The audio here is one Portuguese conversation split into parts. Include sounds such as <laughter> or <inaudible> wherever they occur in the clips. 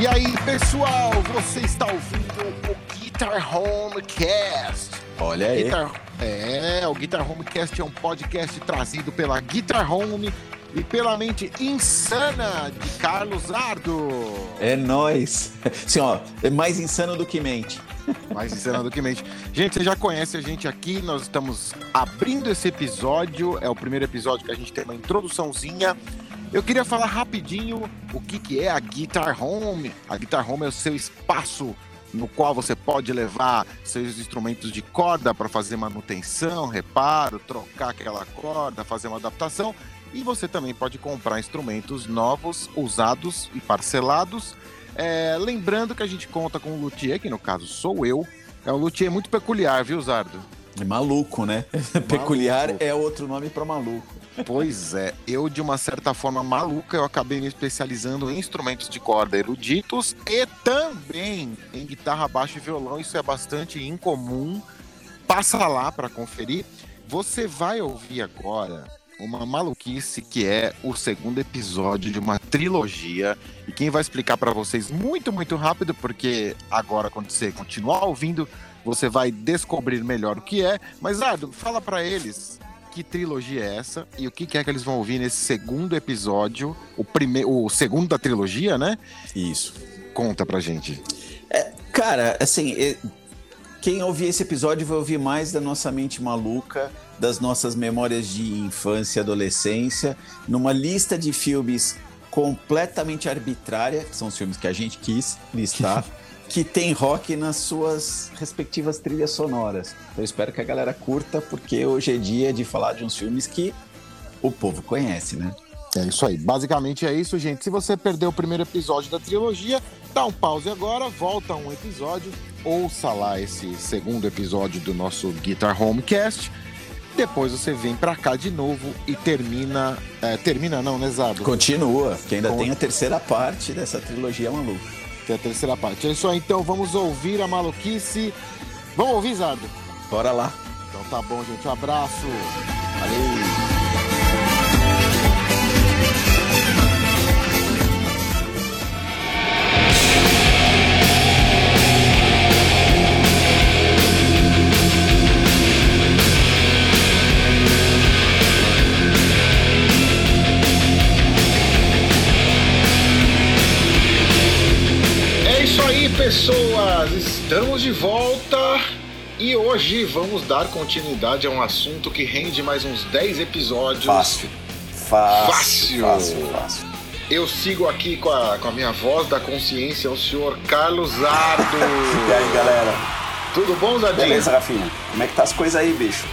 E aí, pessoal, você está ouvindo o Guitar Homecast. Olha aí. Guitar... É, o Guitar Homecast é um podcast trazido pela Guitar Home e pela mente insana de Carlos Ardo. É nós. <laughs> Assim, ó, é mais insano do que mente. <laughs> Mais insano do que mente. Gente, você já conhece a gente aqui, nós estamos abrindo esse episódio, é o primeiro episódio que a gente tem uma introduçãozinha. Eu queria falar rapidinho o que, que é a Guitar Home. A Guitar Home é o seu espaço no qual você pode levar seus instrumentos de corda para fazer manutenção, reparo, trocar aquela corda, fazer uma adaptação. E você também pode comprar instrumentos novos, usados e parcelados. É, lembrando que a gente conta com um luthier, que no caso sou eu. É um luthier muito peculiar, viu, Zardo? É maluco, né? <laughs> Maluco. Peculiar é outro nome para maluco. Pois é, eu de uma certa forma maluca, eu acabei me especializando em instrumentos de corda eruditos e também em guitarra, baixo e violão. Isso é bastante incomum. Passa lá para conferir. Você vai ouvir agora uma maluquice que é o segundo episódio de uma trilogia. E quem vai explicar para vocês muito, muito rápido, porque agora quando você continuar ouvindo, você vai descobrir melhor o que é. Mas Ardo, fala para eles que trilogia é essa e o que é que eles vão ouvir nesse segundo episódio, o primeiro, o segundo da trilogia, né? Isso. Conta pra gente. É, cara, assim, quem ouvir esse episódio vai ouvir mais da nossa mente maluca, das nossas memórias de infância e adolescência, numa lista de filmes completamente arbitrária, que são os filmes que a gente quis listar. <laughs> que tem rock nas suas respectivas trilhas sonoras. Então, eu espero que a galera curta, porque hoje é dia de falar de uns filmes que o povo conhece, né? É isso aí. Basicamente é isso, gente. Se você perdeu o primeiro episódio da trilogia, dá um pause agora, volta um episódio, ouça lá esse segundo episódio do nosso Guitar Homecast. Depois você vem pra cá de novo e termina. É, termina não, né, Zado? Continua, que ainda tem a terceira parte dessa trilogia maluca a terceira parte. É isso aí, então vamos ouvir a maluquice. Vamos ouvir? Bora lá. Então tá bom, gente. Um abraço. Valeu. Pessoas, estamos de volta e hoje vamos dar continuidade a um assunto que rende mais uns 10 episódios. Fácil. Fácil. Fácil, fácil. Eu sigo aqui com a, com a minha voz da consciência, o senhor Carlos Ardo. E aí, galera? Tudo bom, Zadinho? Beleza, Rafinha. Como é que tá as coisas aí, bicho?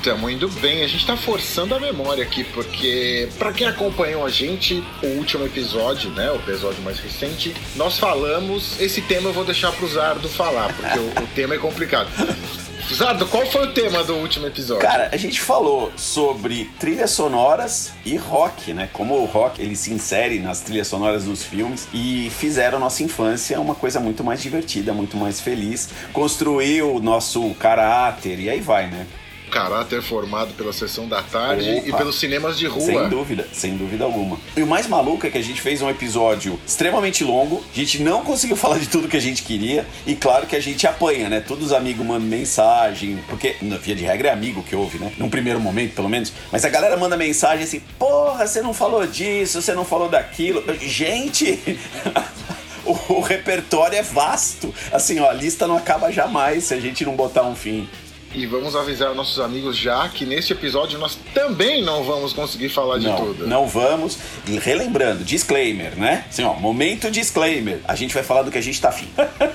Estamos indo bem. A gente está forçando a memória aqui, porque para quem acompanhou a gente, o último episódio, né, o episódio mais recente, nós falamos. Esse tema eu vou deixar para o Zardo falar, porque o, o tema é complicado. <laughs> Zardo, qual foi o tema do último episódio? Cara, a gente falou sobre trilhas sonoras e rock, né? Como o rock ele se insere nas trilhas sonoras dos filmes e fizeram a nossa infância uma coisa muito mais divertida, muito mais feliz, construiu o nosso caráter e aí vai, né? Caráter formado pela sessão da tarde Opa. e pelos cinemas de rua. Sem dúvida, sem dúvida alguma. E o mais maluco é que a gente fez um episódio extremamente longo, a gente não conseguiu <laughs> falar de tudo que a gente queria, e claro que a gente apanha, né? Todos os amigos mandam mensagem, porque, na via de regra, é amigo que ouve, né? Num primeiro momento, pelo menos. Mas a galera manda mensagem assim: porra, você não falou disso, você não falou daquilo. Gente. <laughs> o, o repertório é vasto. Assim, ó, a lista não acaba jamais se a gente não botar um fim. E vamos avisar nossos amigos já que neste episódio nós também não vamos conseguir falar de não, tudo. Não vamos. E relembrando, disclaimer, né? Assim, ó, momento disclaimer. A gente vai falar do que a gente tá afim.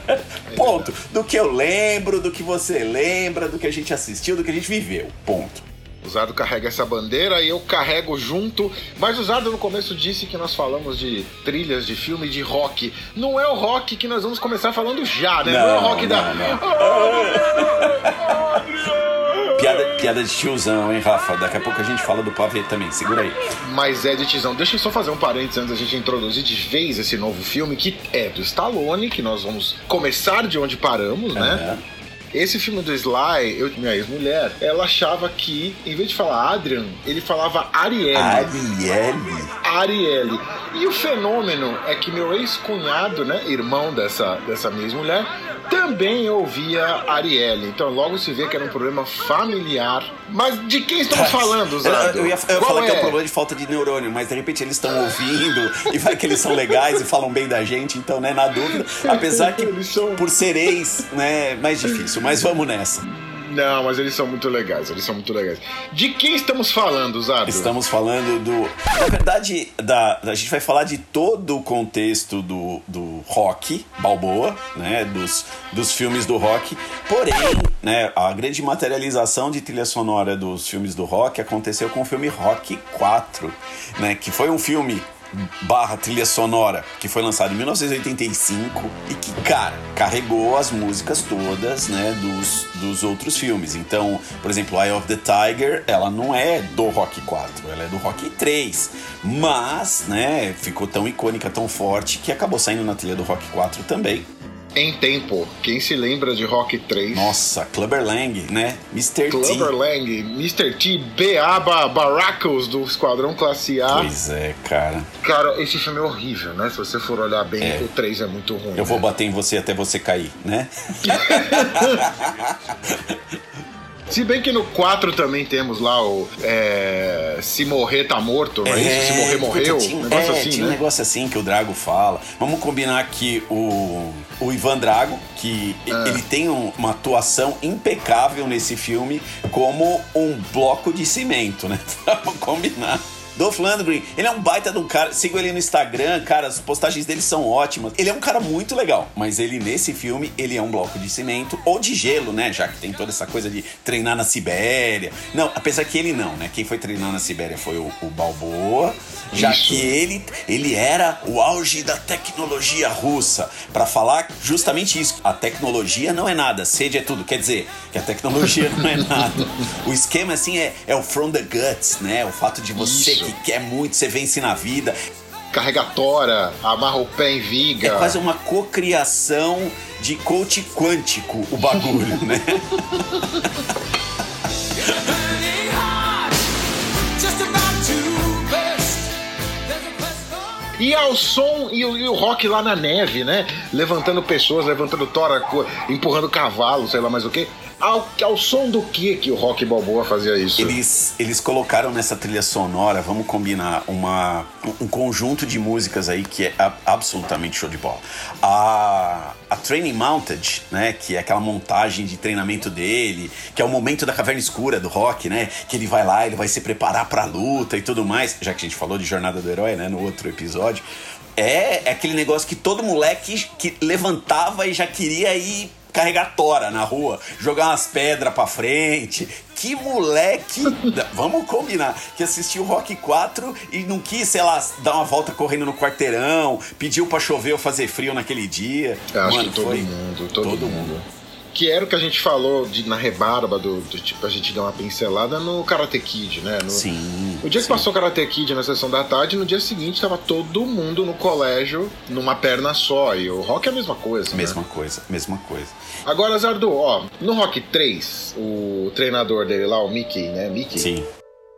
<laughs> Ponto. Do que eu lembro, do que você lembra, do que a gente assistiu, do que a gente viveu. Ponto. O Zardo carrega essa bandeira e eu carrego junto. Mas o Zardo no começo disse que nós falamos de trilhas de filme de rock. Não é o rock que nós vamos começar falando já, né? Não, não é o rock não, da. Não. piada, piada de tiozão, hein, Rafa? Daqui a pouco a gente fala do pavê também. Segura aí. Mas é de tiozão. Deixa eu só fazer um parênteses antes da gente introduzir de vez esse novo filme, que é do Stallone, que nós vamos começar de onde paramos, né? É. Esse filme do Sly, eu, minha ex-mulher, ela achava que, em vez de falar Adrian, ele falava Arielle. Arielle. Arielle. E o fenômeno é que meu ex-cunhado, né, irmão dessa, dessa mesma mulher, também ouvia Arielle. Então logo se vê que era um problema familiar. Mas de quem estamos falando, Zado? Eu, eu ia, eu ia falar é? que é um problema de falta de neurônio, mas de repente eles estão ouvindo e vai que eles são legais e falam bem da gente, então, né, na dúvida. Apesar que por ser ex, né, é mais difícil. Mas vamos nessa. Não, mas eles são muito legais, eles são muito legais. De quem estamos falando, Zado? Estamos falando do. Na verdade, da, a gente vai falar de todo o contexto do, do rock, Balboa, né? Dos, dos filmes do rock. Porém, né, a grande materialização de trilha sonora dos filmes do rock aconteceu com o filme Rock 4, né? Que foi um filme barra trilha sonora, que foi lançado em 1985 e que, cara, carregou as músicas todas, né, dos, dos outros filmes. Então, por exemplo, Eye of the Tiger, ela não é do Rock 4, ela é do Rock 3. Mas, né, ficou tão icônica, tão forte, que acabou saindo na trilha do Rock 4 também em tempo. Quem se lembra de Rock 3? Nossa, Clubber Lang, né? Mr. Clubber T. Lang, Mr. T, Beaba Baracos do Esquadrão Classe A. Pois é, cara. Cara, esse filme é horrível, né? Se você for olhar bem, é. o 3 é muito ruim. Eu né? vou bater em você até você cair, né? <laughs> Se bem que no 4 também temos lá o é, Se morrer tá morto, é, é isso? Se morrer, morreu. Tinha, um negócio é, assim, tinha né? um negócio assim que o Drago fala. Vamos combinar que o, o Ivan Drago, que é. ele tem um, uma atuação impecável nesse filme como um bloco de cimento, né? <laughs> Vamos combinar. Dolph Lundgren, ele é um baita de um cara. Sigo ele no Instagram, cara, as postagens dele são ótimas. Ele é um cara muito legal, mas ele nesse filme, ele é um bloco de cimento ou de gelo, né? Já que tem toda essa coisa de treinar na Sibéria. Não, apesar que ele não, né? Quem foi treinar na Sibéria foi o, o Balboa, já Isso. que ele, ele era o auge da tecnologia russa. para falar justamente isso. A tecnologia não é nada, sede é tudo. Quer dizer, que a tecnologia <laughs> não é nada. O esquema, assim, é, é o from the guts, né? O fato de você Isso que quer muito, você vence na vida. Carregatória, amarra o pé em viga. É quase uma cocriação de coach quântico o bagulho, <laughs> né? E ao som e o, e o, rock lá na neve, né? Levantando pessoas, levantando tora, empurrando cavalo, sei lá mais o que. Ao, ao som do que que o Rock Balboa fazia isso? Eles, eles colocaram nessa trilha sonora, vamos combinar, uma, um conjunto de músicas aí que é absolutamente show de bola. A, a Training Mounted, né, que é aquela montagem de treinamento dele, que é o momento da caverna escura do rock, né, que ele vai lá, ele vai se preparar pra luta e tudo mais, já que a gente falou de Jornada do Herói, né, no outro episódio. É, é aquele negócio que todo moleque que levantava e já queria ir carregar tora na rua, jogar umas pedras pra frente. Que moleque! Vamos combinar. Que assistiu o Rock 4 e não quis, sei lá, dar uma volta correndo no quarteirão, pediu pra chover ou fazer frio naquele dia. Acho Mano, que todo foi mundo, todo, todo mundo. mundo que era o que a gente falou de, na rebarba do, do, tipo, a gente deu uma pincelada no Karate Kid, né? No, sim. O dia sim. que passou Karate Kid na sessão da tarde, no dia seguinte tava todo mundo no colégio numa perna só. E o Rock é a mesma coisa. Né? Mesma né? coisa, mesma coisa. Agora, Zardo, ó, no Rock 3, o treinador dele lá, o Mickey, né? Mickey. Sim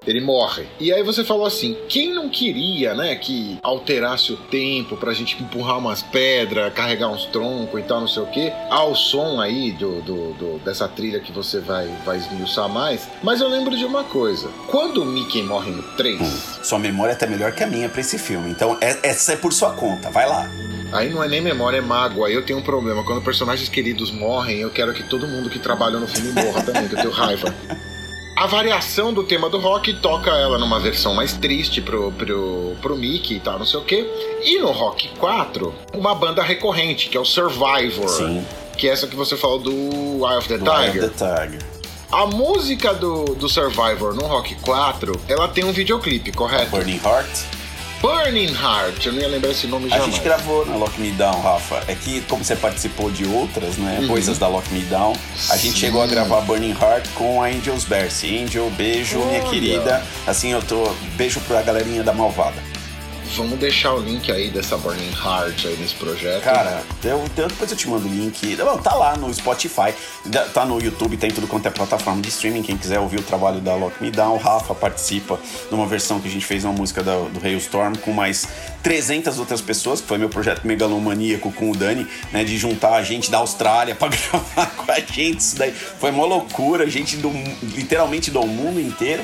ele morre. E aí você falou assim: quem não queria, né, que alterasse o tempo pra gente empurrar umas pedras, carregar uns troncos e tal, não sei o que, ao som aí do, do, do, dessa trilha que você vai, vai esmiuçar mais. Mas eu lembro de uma coisa: quando o Mickey morre no 3. Hum, sua memória é até melhor que a minha pra esse filme. Então, é, essa é por sua conta, vai lá. Aí não é nem memória, é mágoa. Aí eu tenho um problema. Quando personagens queridos morrem, eu quero que todo mundo que trabalhou no filme morra também, que eu tenho raiva. <laughs> a variação do tema do rock toca ela numa versão mais triste pro, pro, pro Mickey e tal, não sei o quê. E no Rock 4, uma banda recorrente, que é o Survivor. Sim. Que é essa que você falou do Eye of the Tiger. Eye of the Tiger. A música do, do Survivor no Rock 4, ela tem um videoclipe, correto? Burning Heart? Burning Heart, eu não ia lembrar esse nome já. A gente gravou na Lock Me Down, Rafa. É que, como você participou de outras, né? Uhum. Coisas da Lock Me Down, a gente chegou a gravar Burning Heart com a Angels Bercy. Angel, beijo, Olha. minha querida. Assim, eu tô. Beijo pra galerinha da Malvada. Vamos deixar o link aí dessa Burning Heart aí nesse projeto. Cara, eu, depois eu te mando o link. Não, tá lá no Spotify, tá no YouTube, tem tudo quanto é plataforma de streaming. Quem quiser ouvir o trabalho da Lock Me Down, o Rafa participa numa versão que a gente fez uma música do, do Hailstorm com mais 300 outras pessoas, que foi meu projeto megalomaníaco com o Dani, né? De juntar a gente da Austrália <laughs> pra gravar com a gente. Isso daí foi uma loucura, gente do, literalmente do mundo inteiro.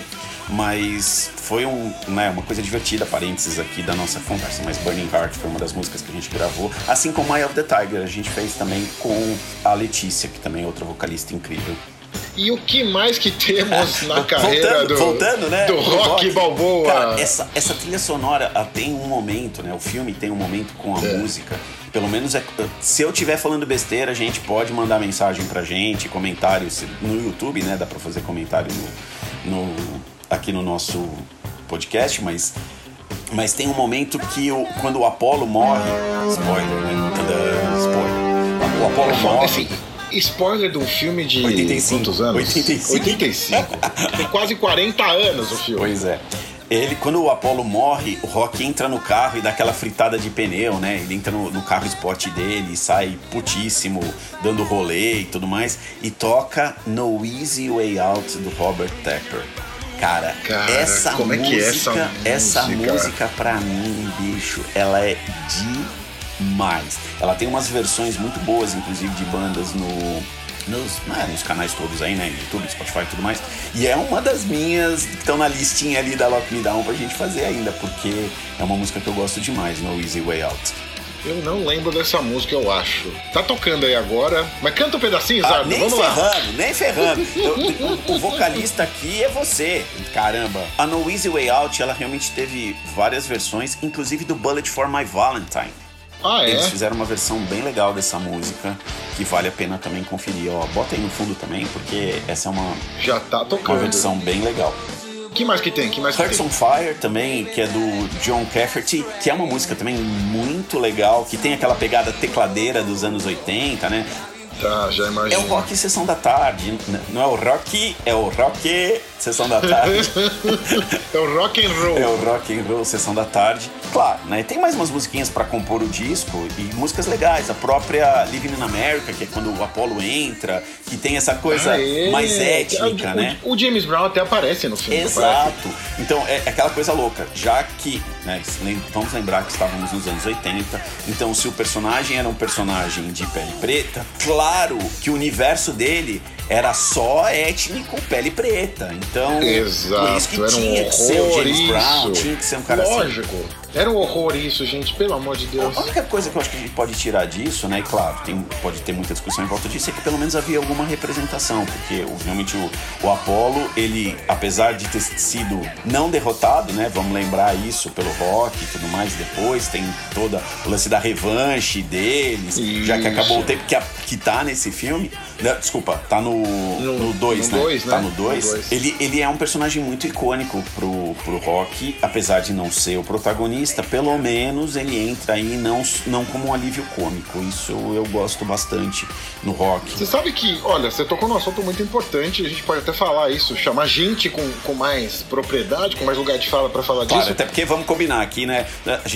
Mas foi um, né, uma coisa divertida, parênteses aqui da nossa conversa. Mas Burning Heart foi uma das músicas que a gente gravou. Assim como Eye of the Tiger, a gente fez também com a Letícia, que também é outra vocalista incrível. E o que mais que temos <laughs> na carreira voltando, do, voltando, né, do rock, rock balboa? Cara, essa, essa trilha sonora tem um momento, né? O filme tem um momento com a é. música. Pelo menos é, se eu estiver falando besteira, a gente pode mandar mensagem pra gente, comentários no YouTube, né? Dá pra fazer comentário no, no aqui no nosso podcast, mas mas tem um momento que o, quando o Apollo morre, spoiler, né? Spoiler. O Apollo morre. Assim, spoiler de um filme de 85. quantos anos? 85. 85. tem quase 40 anos o filme. Pois é. Ele, quando o Apollo morre, o Rock entra no carro e dá aquela fritada de pneu, né? Ele entra no, no carro esporte dele, sai putíssimo, dando rolê e tudo mais, e toca No Easy Way Out do Robert Tepper. Cara, Cara essa como música, é que é essa música? Essa música pra mim, bicho, ela é demais. Ela tem umas versões muito boas, inclusive de bandas no nos, né, nos canais todos aí, né? YouTube, Spotify e tudo mais. E é uma das minhas que estão na listinha ali da Lock Me Down pra gente fazer ainda, porque é uma música que eu gosto demais, No Easy Way Out. Eu não lembro dessa música, eu acho. Tá tocando aí agora. Mas canta um pedacinho, ah, Nem Vamos ferrando, lá. nem ferrando. o, vocalista aqui é você. Caramba. A No Easy Way Out, ela realmente teve várias versões, inclusive do Bullet for My Valentine. Ah, é? Eles fizeram uma versão bem legal dessa música, que vale a pena também conferir. Ó, bota aí no fundo também, porque essa é uma, Já tá tocando. uma versão bem legal que mais que tem? que mais Hearts on Fire também, que é do John Cafferty, que é uma música também muito legal, que tem aquela pegada tecladeira dos anos 80, né? Tá, já imagino. É o rock sessão da tarde. Não é o rock, é o rock sessão da tarde. <laughs> é o rock and roll. É o rock and roll sessão da tarde. Claro, né? Tem mais umas musiquinhas para compor o disco e músicas legais. A própria Living in America, que é quando o Apollo entra, que tem essa coisa Aê, mais étnica, o, né? O, James Brown até aparece no filme. Exato. Então é, é aquela coisa louca. Já que, né? Vamos lembrar que estávamos nos anos 80. Então, se o personagem era um personagem de pele preta, claro que o universo dele era só étnico, pele preta. Então, Exato, por isso que tinha um que ser o James isso. Brown, tinha que ser um cara Lógico. assim. Era um horror isso, gente, pelo amor de Deus. A única coisa que eu acho que a gente pode tirar disso, né, e claro, tem, pode ter muita discussão em volta disso, é que pelo menos havia alguma representação, porque realmente o, o Apollo, ele, apesar de ter sido não derrotado, né, vamos lembrar isso pelo rock e tudo mais, depois tem toda o lance da revanche deles, isso. já que acabou o tempo que, a, que tá nesse filme, né, desculpa, tá no 2, né? Dois, né? Tá no 2. Ele, ele é um personagem muito icônico pro, pro rock, apesar de não ser o protagonista pelo menos ele entra aí não, não como um alívio cômico. Isso eu gosto bastante no rock. Você sabe que, olha, você tocou num assunto muito importante, a gente pode até falar isso, chamar gente com, com mais propriedade, com mais lugar de fala para falar claro, disso. Até porque vamos combinar aqui, né?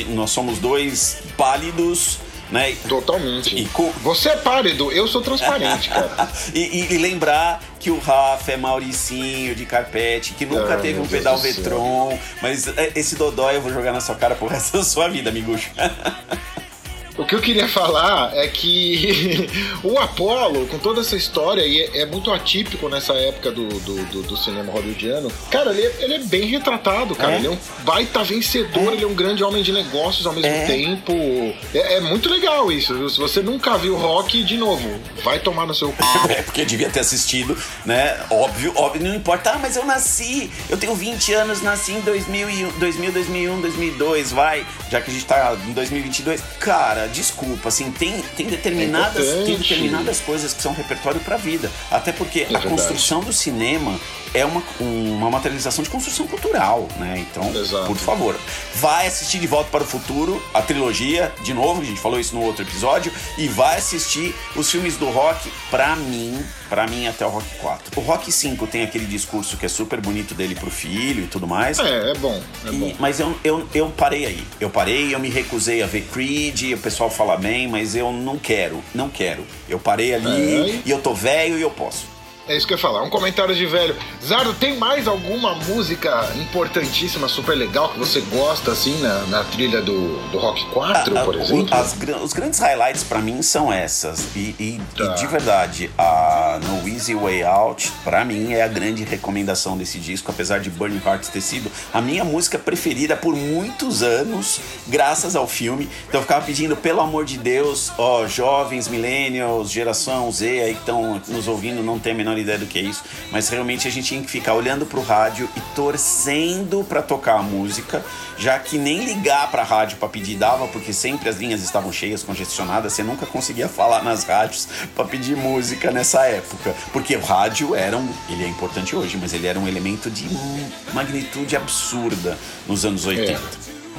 Nós somos dois pálidos né? Totalmente. E. Você é pálido, eu sou transparente, cara. <laughs> e, e, lembrar que o Rafa é Mauricinho de carpete, que nunca ah, teve um pedal Vetron, mas é, esse Dodói eu vou jogar na sua cara pro resto <laughs> da sua vida, amigucho. <laughs> O que eu queria <laughs> falar é que <laughs> o Apollo, com toda essa história, e é, é muito atípico nessa época do, do, do, do cinema hollywoodiano, cara, ele, é, ele é bem retratado, cara. É? Ele é um baita vencedor, é. ele é um grande homem de negócios ao mesmo é. tempo. É, muito legal isso. Se você nunca viu rock, de novo, vai tomar no seu cu. <laughs> É, porque devia ter assistido, né? Óbvio, óbvio, não importa. Ah, mas eu nasci, eu tenho 20 anos, nasci em 2000, 2000 2001, 2002, vai. Já que a gente tá em 2022. Cara, desculpa, assim, tem, tem, determinadas, é tem determinadas coisas que são repertório pra vida. Até porque é a verdade. construção do cinema é uma, uma materialização de construção cultural, né? Então, Exato. por favor, vai assistir De Volta para o Futuro, a trilogia, de novo, a gente falou isso no outro episódio, e vai assistir os filmes do rock, pra mim, Pra mim, até o Rock 4. O Rock 5 tem aquele discurso que é super bonito dele pro filho e tudo mais. É, é bom. É E- bom. mas eu, eu, eu parei aí. Eu parei, eu me recusei a ver Creed, o pessoal fala bem, mas eu não quero, não quero. Eu parei ali É. e eu tô velho e eu posso. É isso que eu ia falar. Um comentário de velho. Zardo, tem mais alguma música importantíssima, super legal, que você gosta, assim, na, na trilha do, do Rock 4, Ah, por ah, exemplo? as os grandes highlights pra mim são essas. E, e- Tá. e de verdade, a No Easy Way Out, pra mim, é a grande recomendação desse disco, apesar de Burning Heart ter sido a minha música preferida por muitos anos, graças ao filme. Então eu ficava pedindo, pelo amor de Deus, ó, jovens, millennials, geração Z aí que estão nos ouvindo, não tem a menor ideia do que é isso, mas realmente a gente tinha que ficar olhando pro rádio e torcendo pra tocar a música, já que nem ligar pra rádio pra pedir dava, porque sempre as linhas estavam cheias, congestionadas, você nunca conseguia falar nas rádios pra pedir música nessa época, porque o rádio era um, ele é importante hoje, mas ele era um elemento de magnitude absurda nos anos 80.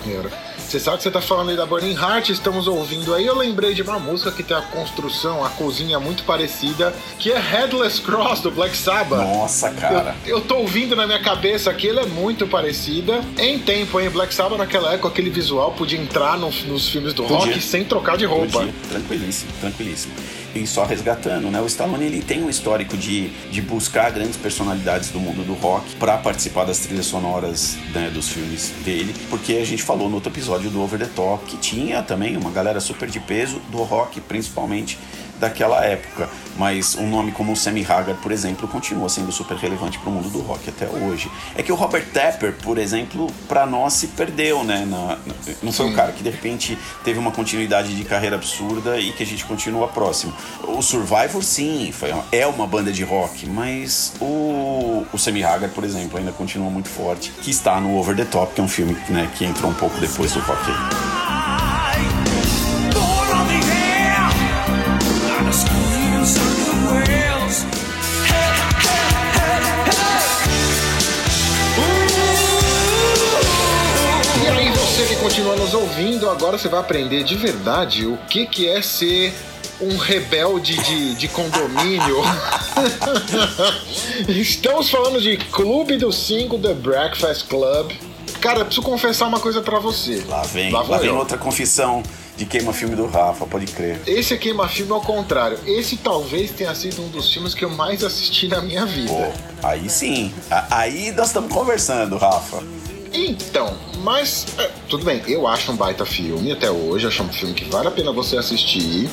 Era. Você sabe que você tá falando aí da Burning Heart, estamos ouvindo aí. Eu lembrei de uma música que tem a construção, a cozinha muito parecida, que é Headless Cross do Black Sabbath. Nossa, cara. Eu, eu tô ouvindo na minha cabeça que ele é muito parecida. Em tempo, hein? Black Sabbath naquela época, aquele visual podia entrar no- nos filmes do Podia. rock sem trocar de roupa. Podia, Tranquilíssimo, tranquilíssimo. E só resgatando, né? O Stallone ele tem um histórico de, de buscar grandes personalidades do mundo do rock para participar das trilhas sonoras né, dos filmes dele, porque a gente falou no outro episódio do Over the Top que tinha também uma galera super de peso do rock, principalmente daquela época. Mas um nome como o Sammy Hagar, por exemplo, continua sendo super relevante para o mundo do rock até hoje. É que o Robert Tapper, por exemplo, para nós se perdeu, né? Na- não foi um cara que de repente teve uma continuidade de carreira absurda e que a gente continua próximo. O Survivor, sim, foi, é uma banda de rock, mas o, o Sammy Hagar, por exemplo, ainda continua muito forte, que está no Over the Top, que é um filme né, que entrou um pouco depois do rock. Continua nos ouvindo, agora você vai aprender de verdade o que, que é ser um rebelde de, de condomínio. <laughs> Estamos falando de Clube dos Cinco, The Breakfast Club. Cara, eu preciso confessar uma coisa pra você. Lá vem, Lá lá, vem outra confissão de queima-filme do Rafa, pode crer. Esse é queima-filme ao contrário. Esse talvez tenha sido um dos filmes que eu mais assisti na minha vida. Pô, aí sim. Aí nós estamos conversando, Rafa. Então, mas é, tudo bem, eu acho um baita filme até hoje, acho um filme que vale a pena você assistir.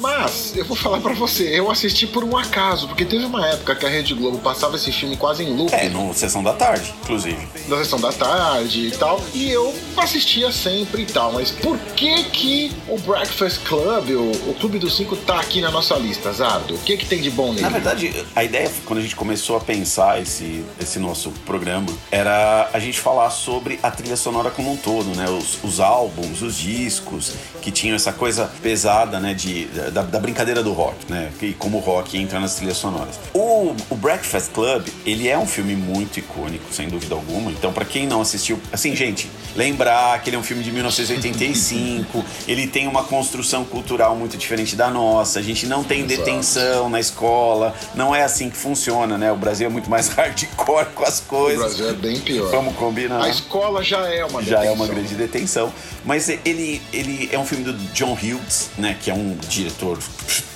Mas eu vou falar pra você, eu assisti por um acaso, porque teve uma época que a Rede Globo passava esse filme quase em loop, É, no Sessão da Tarde, inclusive. na sessão da tarde e tal, e eu assistia sempre e tal. Mas por que que o Breakfast Club, o, o Clube dos Cinco, tá aqui na nossa lista, Zardo? O que que tem de bom nele? Na verdade, a ideia, quando a gente começou a pensar esse, esse nosso programa, era a gente falar sobre a trilha sonora como um todo, né? Os, os álbuns, os discos, que tinham essa coisa pesada, né? De, da, da brincadeira do rock, né? E como o rock entra nas trilhas sonoras. O, o Breakfast Club, ele é um filme muito icônico, sem dúvida alguma. Então, pra quem não assistiu, assim, gente, lembrar que ele é um filme de 1985, <laughs> ele tem uma construção cultural muito diferente da nossa, a gente não tem Exato. detenção na escola, não é assim que funciona, né? O Brasil é muito mais <laughs> hardcore com as O coisas. Brasil é bem pior. Vamos combinar. A escola já é uma Já é uma detenção. grande detenção. Mas ele, ele é um filme do John Hughes, né? Que é um diretor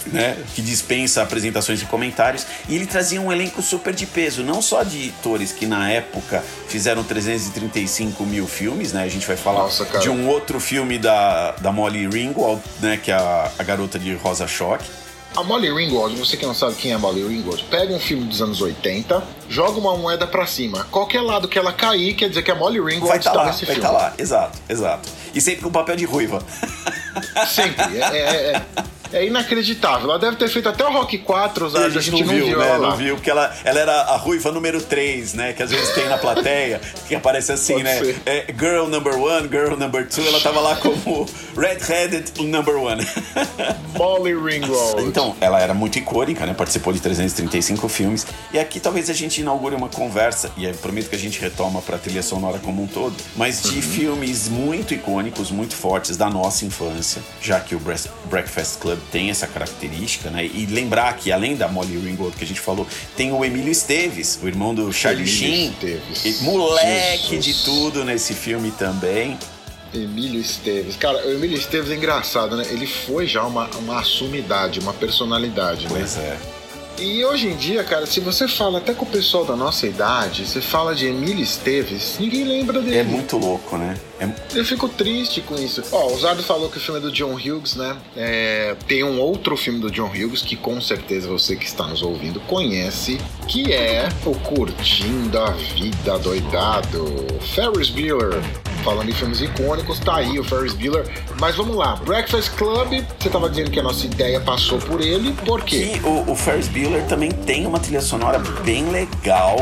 né, que dispensa apresentações e comentários. E ele trazia um elenco super de peso, não só de atores que na época fizeram 335 mil filmes, né? A gente vai falar Nossa, de um outro filme da, da Molly Ringwald, né? Que é a, a garota de Rosa Choque. A Molly Ringwald, você que não sabe quem é a Molly Ringwald, pega um filme dos anos 80, joga uma moeda pra cima. Qualquer lado que ela cair, quer dizer que a Molly Ringwald Vai estar está lá, nesse vai filme. estar lá, exato, exato. E sempre com papel de ruiva. Sempre. É, é- é- é inacreditável. Ela deve ter feito até o Rock 4, Zard, a gente não viu, né? ela. Não viu, porque ela, ela era a ruiva número 3, né? Que às vezes tem na plateia, <laughs> que aparece assim, Pode né? É, girl number one, girl number two. Ela tava lá como red-headed number one. <laughs> Molly Ringwald. Então, ela era muito icônica, né? Participou de 335 filmes. E aqui talvez a gente inaugure uma conversa, e eu prometo que a gente retoma pra trilha sonora como um todo, mas de Uhum. filmes muito icônicos, muito fortes da nossa infância, já que o Breakfast Club tem essa característica, né? E lembrar que além da Molly Ringwald que a gente falou, tem o Emílio Esteves, o irmão do Charlie Emílio Sheen. Esteves. Moleque Jesus. de tudo nesse filme também. Emílio Esteves. Cara, o Emílio Esteves é engraçado, né? Ele foi já uma, uma sumidade, uma personalidade, né? Pois é. E hoje em dia, cara, se você fala até com o pessoal da nossa idade, você fala de Emílio Esteves, ninguém lembra dele. É muito louco, né? É, Eu fico triste com isso. Ó, o Zardo falou que o filme é do John Hughes, né? É, tem um outro filme do John Hughes que com certeza você que está nos ouvindo conhece, que é o Curtindo a Vida Doidado. Ferris Bueller. Falando em filmes icônicos, tá aí o Ferris Bueller. Mas vamos lá, Breakfast Club, você tava dizendo que a nossa ideia passou por ele, por quê? E o, o Ferris Bueller também tem uma trilha sonora bem legal,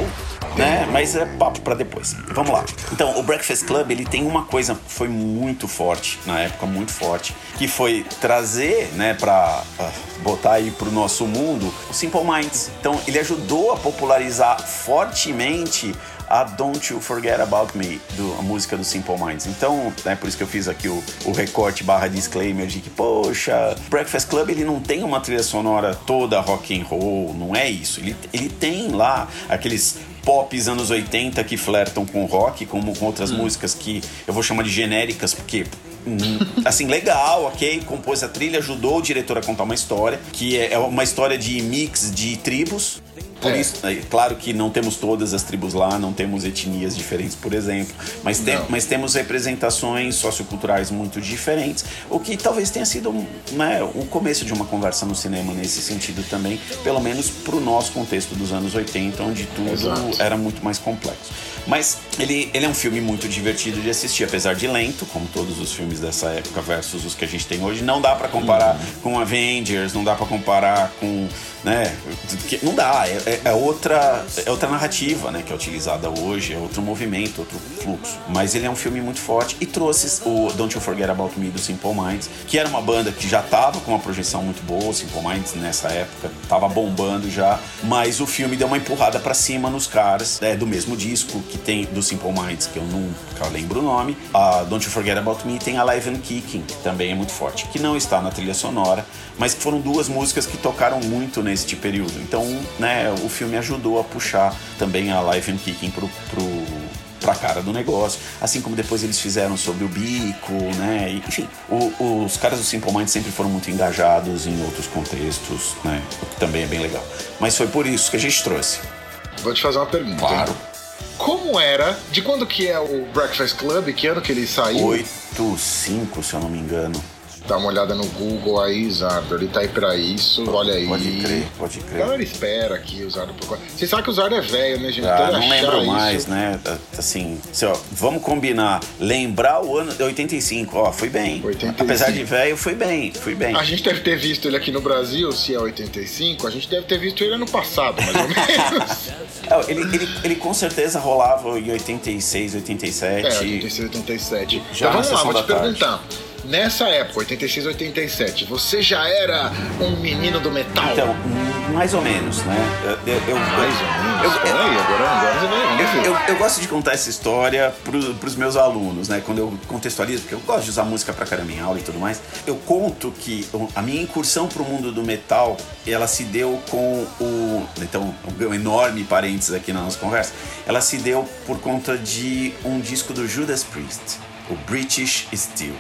né? Mas é papo pra depois. Vamos lá. Então, o Breakfast Club, ele tem uma coisa que foi muito forte, na época muito forte, que foi trazer, né, pra ah, botar aí pro nosso mundo o Simple Minds. Então, ele ajudou a popularizar fortemente a Don't You Forget About Me, do, a música do Simple Minds. Então, é por isso que eu fiz aqui o, o recorte barra disclaimer de que, poxa, Breakfast Club ele não tem uma trilha sonora toda rock and roll, não é isso. Ele, ele tem lá aqueles pops anos 80 que flertam com rock, como com outras músicas que eu vou chamar de genéricas, porque Hum, assim, legal, ok. Compôs a trilha, ajudou o diretor a contar uma história, que é é uma história de mix de tribos. Por É. isso, é claro que não temos todas as tribos lá, não temos etnias diferentes, por exemplo, mas, tem- mas temos representações socioculturais muito diferentes, o que talvez tenha sido né, o começo de uma conversa no cinema nesse sentido também, pelo menos para o nosso contexto dos anos 80, onde tudo Exato. era muito mais complexo. Mas ele, ele é um filme muito divertido de assistir, apesar de lento, como todos os filmes dessa época versus os que a gente tem hoje. Não dá pra comparar com Avengers, não dá pra comparar com, né, não dá. É, é- é outra é outra narrativa, né, que é utilizada hoje, é outro movimento, outro fluxo. Mas ele é um filme muito forte e trouxe o Don't You Forget About Me do Simple Minds, que era uma banda que já tava com uma projeção muito boa, o Simple Minds nessa época tava bombando já, mas o filme deu uma empurrada pra cima nos caras, é, do mesmo disco que tem do Simple Minds, que eu nunca lembro o nome. A Don't You Forget About Me tem a Live and Kicking, que também é muito forte, que não está na trilha sonora, mas que foram duas músicas que tocaram muito neste período. Então, né, o filme ajudou a puxar também a Live and Kicking pro, pro pra cara do negócio, assim como depois eles fizeram sobre o bico, né? Enfim, o- os caras do Simple Minds sempre foram muito engajados em outros contextos, né? O que também é bem legal. Mas foi por isso que a gente trouxe. Vou te fazer uma pergunta. Claro. Como era, de quando que é o Breakfast Club, que ano que ele saiu? 8-5, se eu não me engano. Dá uma olhada no Google aí, Zardo. Ele tá aí pra isso, olha aí. Pode crer, pode A crer. galera espera aqui o Zardo procura. Você sabe que o Zardo é velho, né, gente? Ah, Então ele não lembro isso- mais, né? Assim, assim, ó, vamos combinar. Lembrar o ano de 85, ó, fui bem. 85. Apesar de velho, fui bem, fui bem. A gente deve ter visto ele aqui no Brasil, se é 85, a gente deve ter visto ele ano passado, mais ou menos. <laughs> É, Ele, ele, ele com certeza rolava em 86, 87. É, 86, 87. Já então vamos lá, vou te tarde. perguntar. Nessa época, 86, 87, você já era um menino do metal? Então, mais ou menos, né? Eu, eu, eu- Mais ou menos. eu- eu- Peraí, agora, agora vamos Eu, eu- eu gosto de contar essa história para os meus alunos, né? Quando eu contextualizo, porque eu gosto de usar música pra caramba em aula e tudo mais. Eu conto que o- a minha incursão pro mundo do metal, ela se deu com o... Então, um enorme parênteses aqui na nossa conversa. Ela se deu por conta de um disco do Judas Priest, o British Steel.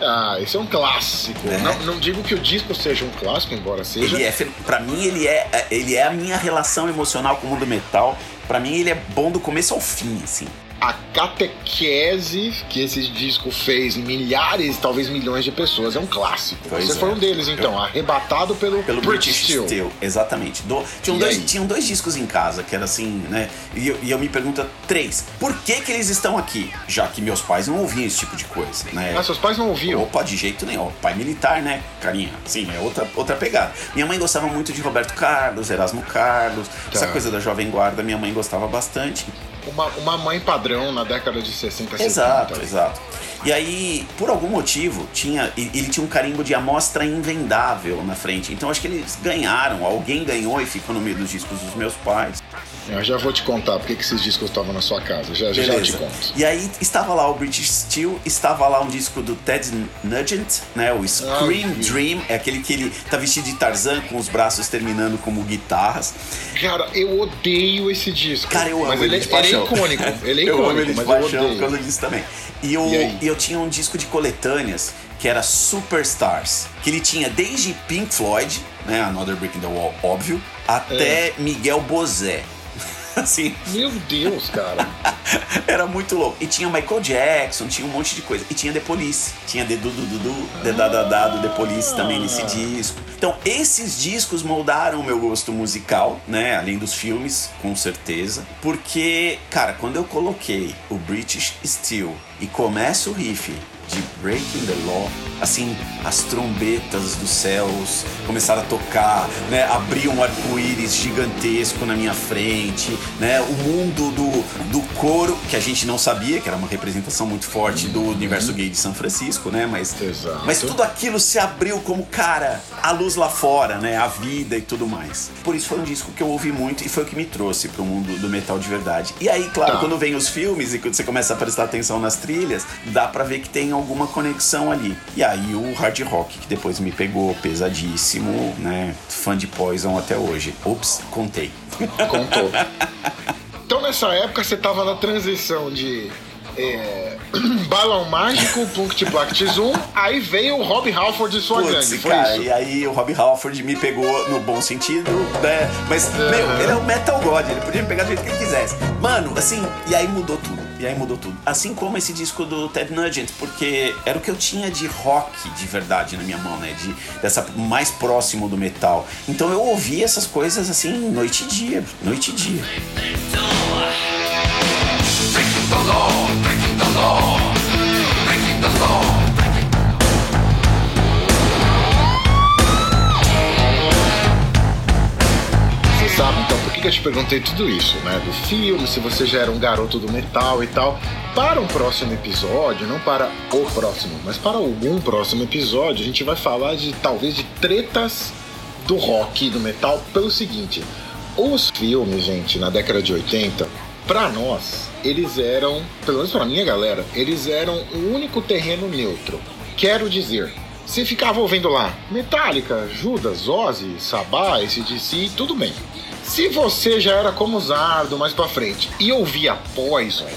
Ah, esse é um clássico. É. Não, não digo que o disco seja um clássico, embora seja. Ele é, para mim ele é, ele é a minha relação emocional com o mundo metal. Pra mim ele é bom do começo ao fim, assim. A catequese que esse disco fez milhares, talvez milhões de pessoas. É um clássico. Pois Você é. foi um deles, então, arrebatado pelo, Pelo British Steel, exatamente. Do- tinham, E dois, aí? tinham dois discos em casa, que era assim, né? E eu, e eu me pergunto, três, por que que eles estão aqui? Já que meus pais não ouviam esse tipo de coisa, né? Ah, seus pais não ouviam? Opa, de jeito nenhum. Pai militar, né, carinha? Sim, é outra, outra pegada. Minha mãe gostava muito de Roberto Carlos, Erasmo Carlos, essa Tá. coisa da Jovem Guarda, minha mãe gostava bastante. Uma, uma mãe padrão na década de 60, 70. Exato, exato. E aí, por algum motivo, tinha ele tinha um carimbo de amostra invendável na frente. Então acho que eles ganharam, alguém ganhou e ficou no meio dos discos dos meus pais. Eu já vou te contar porque que esses discos estavam na sua casa. Já, já, já te conto. E aí estava lá o British Steel, estava lá um disco do Ted Nugent, né? O Scream Ah, Dream, é aquele que ele tá vestido de Tarzan com os braços terminando como guitarras. Cara, eu odeio esse disco. Cara, eu amo mas ele, ele, de paixão. ele é icônico. Ele é <laughs> eu icônico, amo ele de mas paixão eu por odeio. causa disso também. E eu, E e eu tinha um disco de coletâneas que era Superstars, que ele tinha desde Pink Floyd, né, Another Brick in the Wall, óbvio, até É. Miguel Bozé. Assim, Meu Deus, cara. <laughs> era muito louco. E tinha Michael Jackson, tinha um monte de coisa. E tinha The Police. Tinha The Dudu Dudu, The Dadadá The Police também nesse disco. Então, esses discos moldaram o meu gosto musical, né? Além dos filmes, com certeza. Porque, cara, quando eu coloquei o British Steel e começa o riff de Breaking the Law, assim, as trombetas dos céus começaram a tocar, né? Abriu um arco-íris gigantesco na minha frente, né? O mundo do, do coro, que a gente não sabia, que era uma representação muito forte do universo gay de São Francisco, né? Mas, Exato. mas tudo aquilo se abriu como, cara, a luz lá fora, né? A vida e tudo mais. Por isso foi um disco que eu ouvi muito e foi o que me trouxe pro mundo do metal de verdade. E aí, claro, Tá. quando vem os filmes e quando você começa a prestar atenção nas trilhas, dá pra ver que tem alguma conexão ali. E aí o hard rock, que depois me pegou pesadíssimo, né? Fã de Poison até hoje. Ops, contei. Contou. <laughs> Então nessa época você tava na transição de é, <clears throat> Balão Mágico, Punkt Plact Zoom, aí veio o Rob Halford e sua Putz, gangue, foi cara, isso? e aí o Rob Halford me pegou no bom sentido, né? Mas, meu, ele é um metal god, ele podia me pegar do jeito que ele quisesse. Mano, assim, e aí mudou tudo. E aí mudou tudo. Assim como esse disco do Ted Nugent, porque era o que eu tinha de rock de verdade na minha mão, né? De, dessa mais próximo do metal. Então eu ouvia essas coisas assim, noite e dia, noite e dia. Eu te perguntei tudo isso, né? Do filme, se você já era um garoto do metal e tal. Para um próximo episódio, não para o próximo, mas para algum próximo episódio, a gente vai falar de talvez de tretas do rock e do metal pelo seguinte. Os filmes, gente, na década de 80, pra nós, eles eram, pelo menos pra minha galera, eles eram o único terreno neutro. Quero dizer, você ficava ouvindo lá Metallica, Judas, Ozzy, Sabá, ACDC, tudo bem. Se você já era como Zardo mais pra frente e ouvia Poison,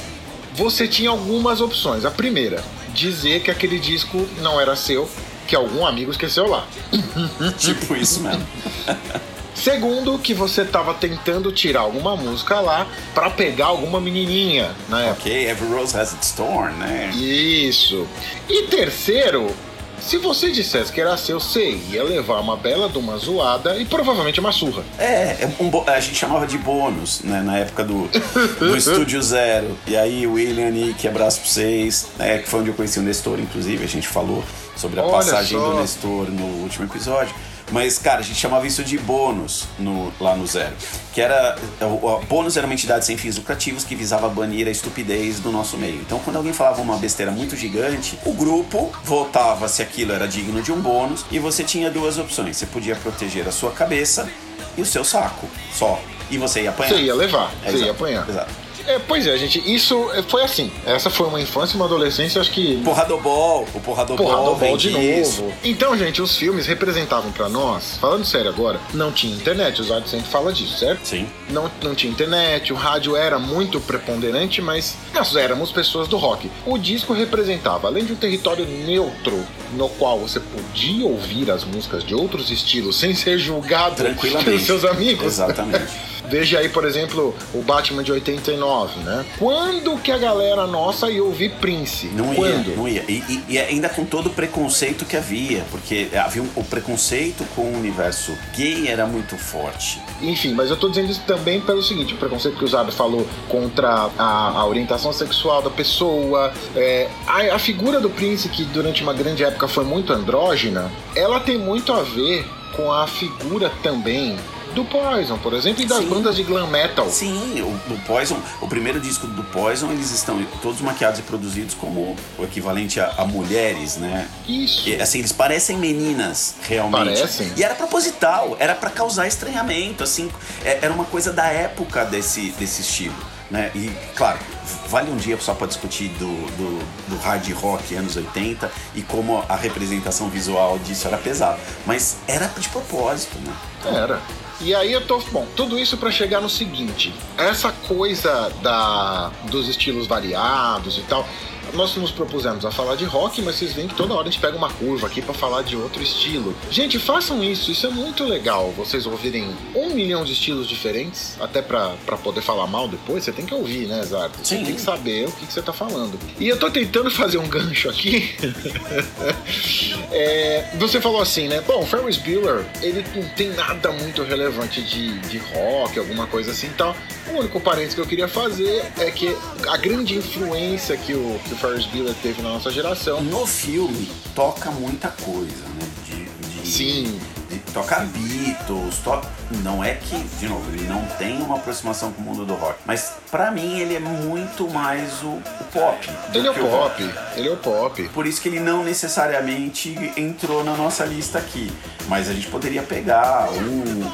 você tinha algumas opções. A primeira, dizer que aquele disco não era seu, que algum amigo esqueceu lá. <laughs> Tipo isso mesmo. <laughs> Segundo, que você tava tentando tirar alguma música lá pra pegar alguma menininha época. ok, Every Rose Has Its Thorn, né? Isso. E terceiro, se você dissesse que era seu, você ia levar uma bela de uma zoada e provavelmente uma surra. É, é um a gente chamava de bônus, né? Na época do, do Estúdio <laughs> Zero. E aí, William, Nick, abraço pra vocês. né, que foi onde eu conheci o Nestor, inclusive. A gente falou sobre a Olha passagem só. do Nestor no último episódio. Mas, cara, a gente chamava isso de bônus no- lá no Zero. Que era. O, o bônus era uma entidade sem fins lucrativos que visava banir a estupidez do nosso meio. Então, quando alguém falava uma besteira muito gigante, o grupo votava se aquilo era digno de um bônus e você tinha duas opções. Você podia proteger a sua cabeça e o seu saco, só. E você ia apanhar. Você ia levar, É, você ia exato, apanhar. Exato. É, pois é, gente, isso foi assim. Essa foi uma infância e uma adolescência, acho que Porradobol, o porradobol, Porradobol vem de disso. novo. Então, gente, os filmes representavam pra nós, falando sério agora, não tinha internet, o Zard sempre fala disso, certo? Sim. Não, não tinha internet, o rádio era muito preponderante, mas nós éramos pessoas do rock. O disco representava, além de um território neutro, no qual você podia ouvir as músicas de outros estilos sem ser julgado Tranquilamente. pelos seus amigos. Exatamente. <laughs> Veja aí, por exemplo, o Batman de 89, né? Quando que a galera nossa ia ouvir Prince? Não Quando? ia, não ia. E, e- e ainda com todo o preconceito que havia, porque havia um- o preconceito com o universo gay era muito forte. Enfim, mas eu tô dizendo isso também pelo seguinte: o preconceito que o Zado falou contra a, a orientação sexual da pessoa. é, a, a figura do Prince, que durante uma grande época foi muito andrógena, ela tem muito a ver com a figura também do Poison, por exemplo, e das Sim. bandas de glam metal. Sim, o, o Poison, o primeiro disco do Poison, eles estão todos maquiados e produzidos como o equivalente a, a mulheres, né? Isso. E, assim, eles parecem meninas, realmente. Parecem. E era proposital, era pra causar estranhamento, assim. é- Era uma coisa da época desse, desse estilo, né? E, claro, vale um dia só pra discutir do, do, do hard rock anos 80 e como a representação visual disso era pesada. Mas era de propósito, né? Era. E aí eu tô. Bom, tudo isso pra chegar no seguinte: essa coisa da, dos estilos variados e tal. Nós nos propusemos a falar de rock, mas vocês veem que toda hora a gente pega uma curva aqui pra falar de outro estilo. Gente, façam isso, isso é muito legal. Vocês ouvirem um milhão de estilos diferentes, até pra, pra poder falar mal depois, você tem que ouvir, né, Zardo? Você Sim. tem que saber o que, que você tá falando. E eu tô tentando fazer um gancho aqui. <laughs> É, você falou assim, né? Bom, Ferris Bueller, ele não tem nada muito relevante de, de rock, alguma coisa assim e tal. O único parênteses que eu queria fazer é que a grande influência que o, que o Ferris Bueller teve na nossa geração. No filme toca muita coisa, né? De, de- Sim. de- toca Beatles, to... não é que, de novo, ele não tem uma aproximação com o mundo do rock, mas pra mim ele é muito mais o, o pop. Ele é o pop, ele é o pop. Por isso que ele não necessariamente entrou na nossa lista aqui. Mas a gente poderia pegar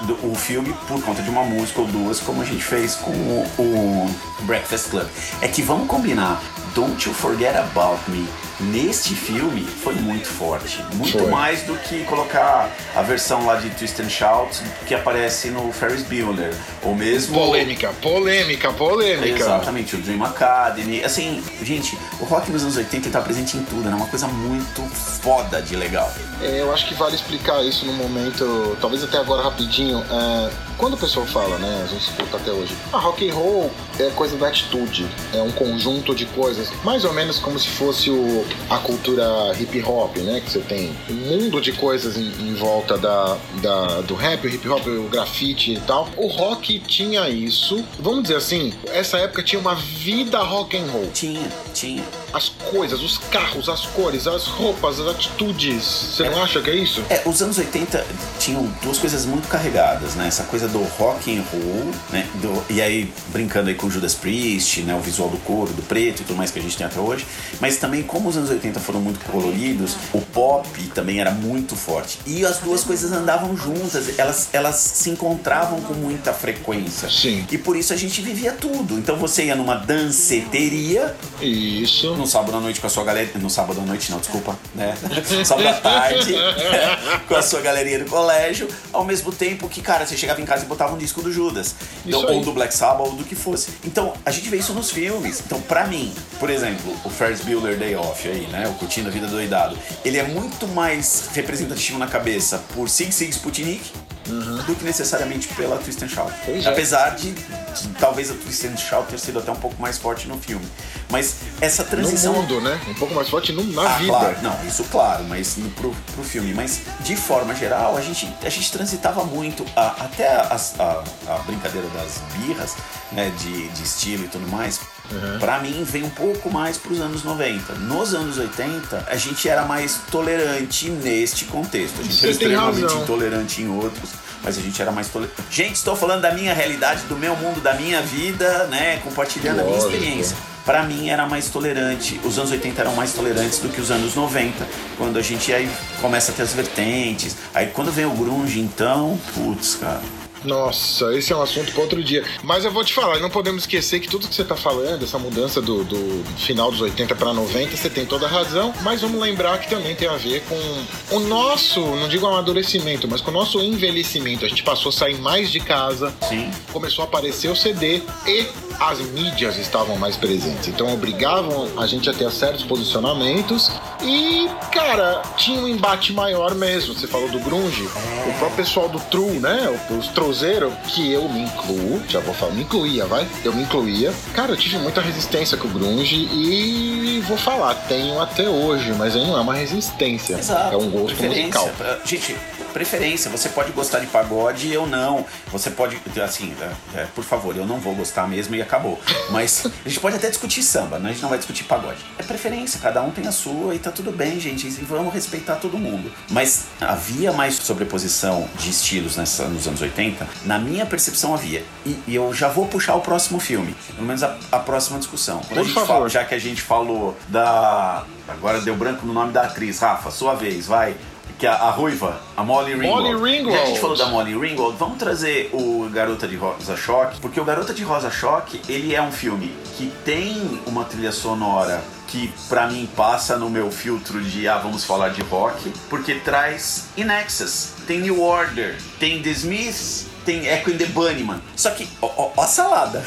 do- o filme por conta de uma música ou duas, como a gente fez com o, o Breakfast Club. É que vamos combinar, Don't You Forget About Me. Neste filme foi muito forte. Muito Foi. mais do que colocar a versão lá de Twist and Shout que aparece no Ferris Bueller. Ou mesmo. Polêmica, polêmica, polêmica. Exatamente, o Dream Academy. Assim, gente, o rock nos anos 80 ele tá presente em tudo, né? Uma coisa muito foda de legal. É, eu acho que vale explicar isso no momento, talvez até agora rapidinho. É, quando o pessoal fala, né, a gente escuta até hoje, a rock and roll é coisa da atitude, é um conjunto de coisas, mais ou menos como se fosse o, a cultura hip hop, né, que você tem um mundo de coisas em, em volta da, da- do rap, hip hop, o grafite e tal. O rock tinha isso, vamos dizer assim, essa época tinha uma vida rock and roll Tinha, tinha. As coisas, os carros, as cores, as roupas, as atitudes. Você não acha que é isso? É, os anos 80 tinham duas coisas muito carregadas, né? Essa coisa do rock and roll, né? Do- e aí, brincando aí com o Judas Priest, né? O visual do couro, do preto e tudo mais que a gente tem até hoje. Mas também, como os anos 80 foram muito coloridos, o pop também era muito forte. E as duas coisas andavam juntas, elas, elas se encontravam com muita frequência. Sim. E por isso a gente vivia tudo. Então você ia numa danceteria, Isso. No sábado à noite com a sua galera. No sábado à noite, não, desculpa, né? <laughs> sábado à tarde, <laughs> com a sua galerinha do colégio, ao mesmo tempo que, cara, você chegava em casa e botava um disco do Judas. Então, ou do Black Sabbath, ou do que fosse. Então, a gente vê isso nos filmes. Então, pra mim, por exemplo, o Ferris Bueller Day Off aí, né? O Curtindo a Vida Doidado. Ele é muito mais representativo na cabeça por Sig Sig Sputnik do que necessariamente pela Twist and Shout. Uhum. Pois é. Apesar de, de talvez a Twist and Shout ter sido até um pouco mais forte no filme. Mas essa No transição mundo, né? Um pouco mais forte no- na ah, vida. claro, não, isso claro, mas no, pro, pro filme. Mas de forma geral, a gente, a gente transitava muito, a- até as- a, a brincadeira das birras, né, de, de estilo e tudo mais, Uhum. pra mim vem um pouco mais pros anos 90. Nos anos 80, a gente era mais tolerante neste contexto. A gente Você era extremamente intolerante em outros. Mas a gente era mais tolerante. Gente, estou falando da minha realidade, do meu mundo, da minha vida, né? Compartilhando a minha Lógico. experiência pra mim era mais tolerante. Os anos 80 eram mais tolerantes do que os anos 90, quando a gente aí começa a ter as vertentes. Aí quando vem o grunge, então, putz, cara. Nossa, esse é um assunto para outro dia. Mas eu vou te falar, não podemos esquecer que tudo que você tá falando, essa mudança do, do final dos 80 para 90, você tem toda a razão. Mas vamos lembrar que também tem a ver com o nosso, não digo amadurecimento, mas com o nosso envelhecimento. A gente passou a sair mais de casa, Sim. começou a aparecer o CD e as mídias estavam mais presentes. Então obrigavam a gente a ter certos posicionamentos e, cara, tinha um embate maior mesmo. Você falou do grunge, o próprio pessoal do true, né? Os trozeiros, que eu me incluo, já vou falar, me incluía, vai? Eu me incluía. Cara, eu tive muita resistência com o grunge e vou falar, tenho até hoje, mas aí não é uma resistência. Exato. É um gosto musical. Pra- Gente, preferência. Você pode gostar de pagode, eu não. Você pode, assim, é, é, por favor, eu não vou gostar mesmo e acabou. Mas <laughs> a gente pode até discutir samba, né? a gente não vai discutir pagode. É preferência, cada um tem a sua e tá tudo bem, gente. E vamos respeitar todo mundo. Mas havia mais sobreposição de estilos nessa, nos anos 80? Na minha percepção havia. E, e eu já vou puxar o próximo filme, pelo menos a, a próxima discussão. Quando Por a gente favor. fala, já que a gente falou da. Agora deu branco no nome da atriz, Rafa, sua vez, vai. Que é a, a ruiva, a Molly Ringwald. Molly Ringwald. Já a gente falou da Molly Ringwald, vamos trazer o Garota de Rosa Choque, porque o Garota de Rosa Choque, ele é um filme que tem uma trilha sonora que pra mim passa no meu filtro de ah, vamos falar de rock, porque traz In Excess, tem New Order, tem The Smiths, tem Echo and the Bunnyman. Só que, ó, ó, ó a salada.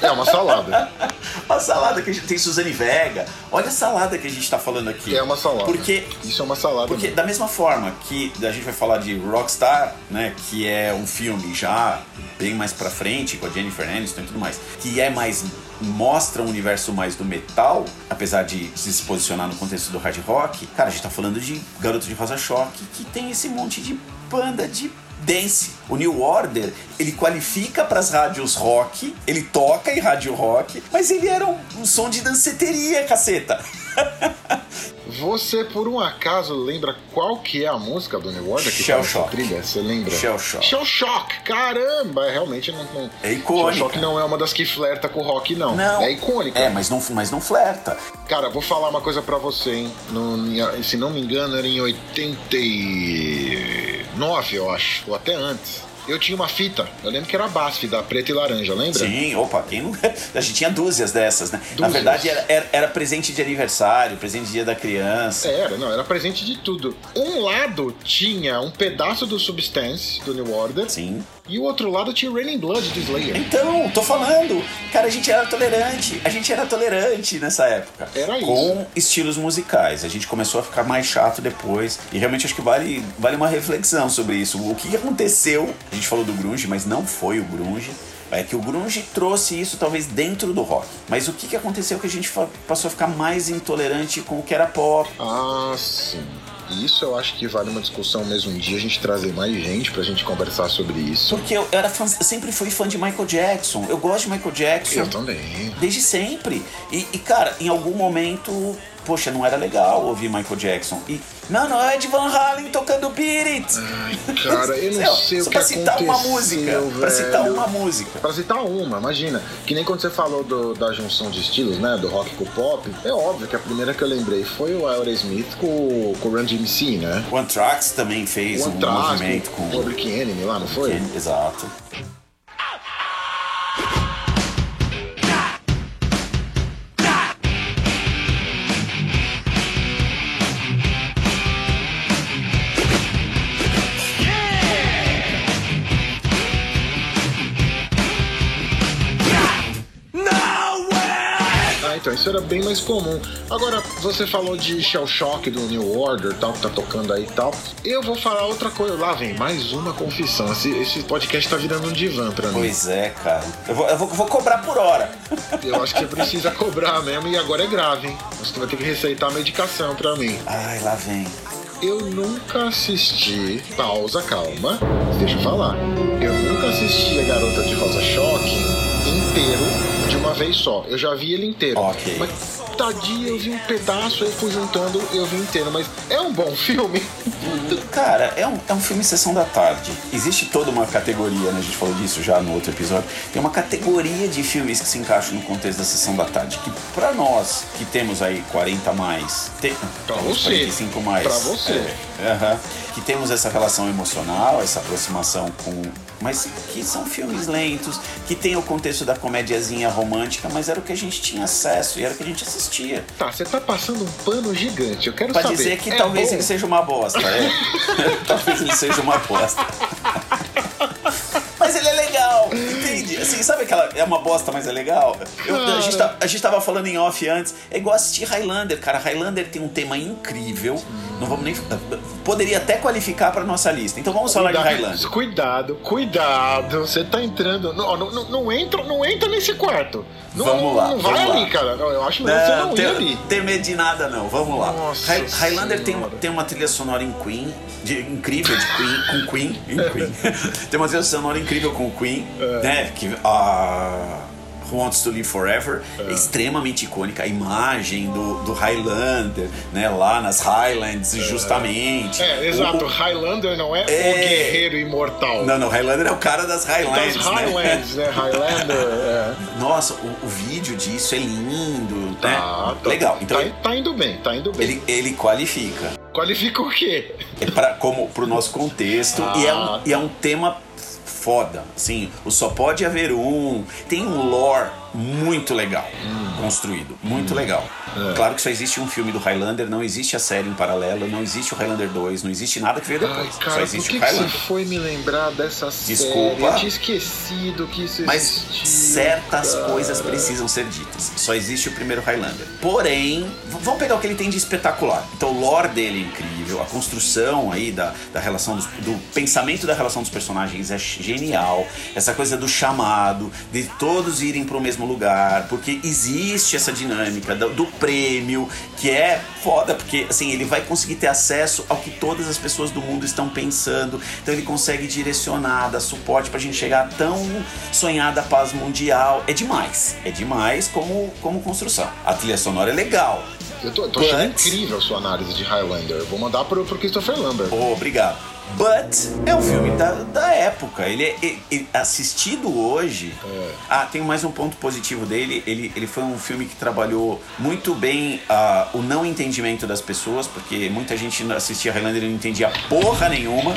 É uma salada. <laughs> a salada que a gente tem Suzane Vega. Olha a salada que a gente tá falando aqui. É uma salada. Porque Isso é uma salada. porque mesmo. da mesma forma que a gente vai falar de Rockstar, né, que é um filme já bem mais pra frente com a Jennifer Aniston e tudo mais, que é mais mostra um universo mais do metal, apesar de se posicionar no contexto do hard rock. Cara, a gente tá falando de Garoto de Rosa Choque, que tem esse monte de banda de dance. O New Order, ele qualifica pras rádios rock, ele toca em rádio rock, mas ele era um, um som de danceteria, caceta. Você, por um acaso, lembra qual que é a música do New Order que Shell tá Shock. trilha? Você lembra? Shell Shock. Shell Shock, caramba! Realmente não... não... É icônica. Shell Shock não é uma das que flerta com o rock, não. Não. É icônica. É, mas não, mas não flerta. Cara, vou falar uma coisa pra você, hein? No, se não me engano, era em 89, eu acho, ou até antes. Eu tinha uma fita, eu lembro que era a BASF, da preta e laranja, lembra? Sim, opa, quem não. <laughs> A gente tinha dúzias dessas, né? Na Dúzias. verdade, era, era, era presente de aniversário, presente de dia da criança. Era, não, era presente de tudo. Um lado tinha um pedaço do Substance, do New Order, Sim. E o outro lado tinha Raining Blood, do Slayer. Então, tô falando. Cara, a gente era tolerante. A gente era tolerante nessa época. Era isso. Com estilos musicais. A gente começou a ficar mais chato depois. E realmente acho que vale, vale uma reflexão sobre isso. O que aconteceu? A gente falou do grunge, mas não foi o grunge. É que o grunge trouxe isso talvez dentro do rock. Mas o que que aconteceu que a gente passou a ficar mais intolerante com o que era pop? Ah, sim. Isso eu acho que vale uma discussão mesmo um dia, a gente trazer mais gente pra gente conversar sobre isso. Porque eu era fã, sempre fui fã de Michael Jackson. Eu gosto de Michael Jackson. Eu também. Desde sempre. E, e, cara, em algum momento, poxa, não era legal ouvir Michael Jackson. E, não, não, é de Van Halen tocando Beat It. Ai, cara, eu <laughs> não sei o que pra citar uma música. Pra citar velho. uma música. Pra citar uma, imagina. Que nem quando você falou do- da junção de estilos, né? Do rock com o pop. É óbvio que a primeira que eu lembrei foi o Aerosmith com, com o Run DMC, né? O Anthrax também fez O um movimento com. com o Public Enemy lá, não foi? Exato. Era bem mais comum. Agora, você falou de Shell Shock do New Order, tal, que tá tocando aí e tal. Eu vou falar outra coisa. Lá vem mais uma confissão. Esse, esse podcast tá virando um divã pra mim. Pois é, cara. Eu vou, eu vou, vou cobrar por hora. <laughs> Eu acho que precisa cobrar mesmo e agora é grave, hein? Você vai ter que receitar medicação pra mim. Ai, lá vem. Eu nunca assisti. Pausa, calma. Deixa eu falar. Eu nunca assisti a Garota de Rosa Choque inteiro de uma vez só. Eu já vi ele inteiro. Ok. Mas tadinho, eu vi um pedaço, eu fui juntando, eu vi inteiro. Mas é um bom filme. Cara, é um, é um filme Sessão da Tarde. Existe toda uma categoria, né? A gente falou disso já no outro episódio. Tem uma categoria de filmes que se encaixam no contexto da Sessão da Tarde. Que pra nós, que temos aí 40 a mais, tem, Pra você. 45 mais. Pra você. é, aham, que temos essa relação emocional, essa aproximação com. Mas que são filmes lentos, que tem o contexto da comédiazinha romântica, mas era o que a gente tinha acesso e era o que a gente assistia. Tá, você tá passando um pano gigante. Eu quero Pra saber. dizer que é talvez bom? ele seja uma bosta, é? <laughs> talvez ele seja uma bosta. <laughs> Mas ele é legal. Entende? Assim, sabe aquela. É uma bosta, mas é legal? Eu- a, gente tá- a gente tava falando em off antes. É igual assistir Highlander, cara. Highlander tem um tema incrível. Não vamos nem. Poderia até qualificar pra nossa lista. Então vamos falar de Highlander. Cuidado, cuidado. Você tá entrando. Não, não, não, não entra, não entra nesse quarto. Não, Vamos lá, Não vai vamos ali, lá. cara. Eu acho melhor você não ir tem, ali. de nada, não. Vamos lá. Nossa Hi- Highlander tem, tem uma trilha sonora em Queen, de- incrível de Queen, com Queen, em Queen. <laughs> tem uma trilha sonora incrível com Queen, É. né? Que a Who Wants to Live Forever é. extremamente icônica. A imagem do, do Highlander, né? Lá nas Highlands, justamente. É, exato. O- o- Highlander não é, É. o guerreiro imortal. não, não, Highlander é o cara das Das Highlands, né? Highlands, né? Highlander. É. Nossa, o, o vídeo disso é lindo, né? Tá, tá. Legal. Então tá, tá indo bem, tá indo bem. ele, ele qualifica. Qualifica o quê? É pra, como pro nosso contexto e, é um, e é um tema foda, assim, o só pode haver um, tem um lore muito legal construído, muito legal. Claro que só existe um filme do Highlander, não existe a série em paralelo, não existe o Highlander 2, não existe nada que veio depois, Ai, só cara, por existe que, o que você Highlander. foi me lembrar dessa série? Desculpa. Eu tinha esquecido que isso Mas existia. certas cara. coisas precisam ser ditas. Só existe o primeiro Highlander. Porém, vamos pegar o que ele tem de espetacular. Então, o lore dele é incrível, a construção aí da, da relação dos, do pensamento da relação dos personagens é genial. Essa coisa do chamado, de todos irem para o mesmo lugar, porque existe essa dinâmica do, do prêmio, que é foda, porque assim, ele vai conseguir ter acesso ao que todas as pessoas do mundo estão pensando. Então ele consegue direcionar, dar suporte pra gente chegar a tão sonhada paz mundial. É demais. É demais como, como construção. A trilha sonora é legal. Eu tô, tô achando incrível a sua análise de Highlander. Eu vou mandar pro, pro Christopher Lambert. Oh, obrigado. But é um filme da, da época. Ele é ele- ele- assistido hoje. Ah, tem mais um ponto positivo dele. Ele, ele foi um filme que trabalhou muito bem ah, o não entendimento das pessoas, porque muita gente assistia Highlander e não entendia porra nenhuma.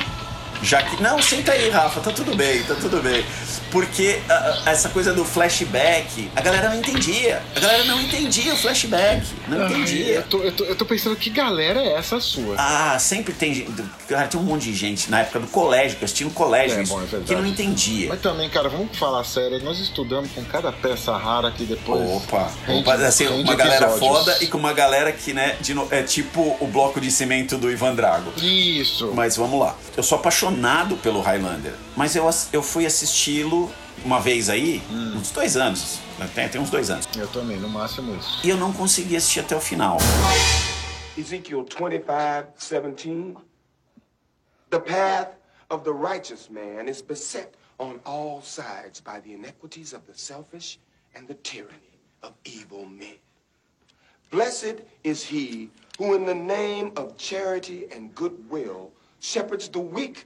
Já que. Não, senta aí, Rafa, tá tudo bem, tá tudo bem. Porque ah, ah, essa coisa do flashback, a galera não entendia. A galera não entendia o flashback. Não Ai, entendia. eu, tô, eu, tô, eu tô pensando que galera é essa sua? Ah, sempre tem gente. Cara, tem um monte de gente na época do colégio, que eu assisti no colégio, É, isso, bom, é que não entendia. Mas também, cara, vamos falar sério. Nós estudamos com cada peça rara que depois. Opa, rende- opa, assim, uma galera foda e com uma galera que, né, de é tipo o bloco de cimento do Ivan Drago. Isso. Mas vamos lá. Eu sou apaixonado pelo Highlander, mas eu, eu fui assisti-lo uma vez aí, Hum. uns dois anos. né, Tem, tem uns dois anos. Eu também, no máximo isso. E eu não consegui assistir até o final. Ezekiel 25, 17. The path of the righteous man is beset on all sides by the iniquities of the selfish and the tyranny of evil men. Blessed is he who, in the name of charity and goodwill, shepherds the weak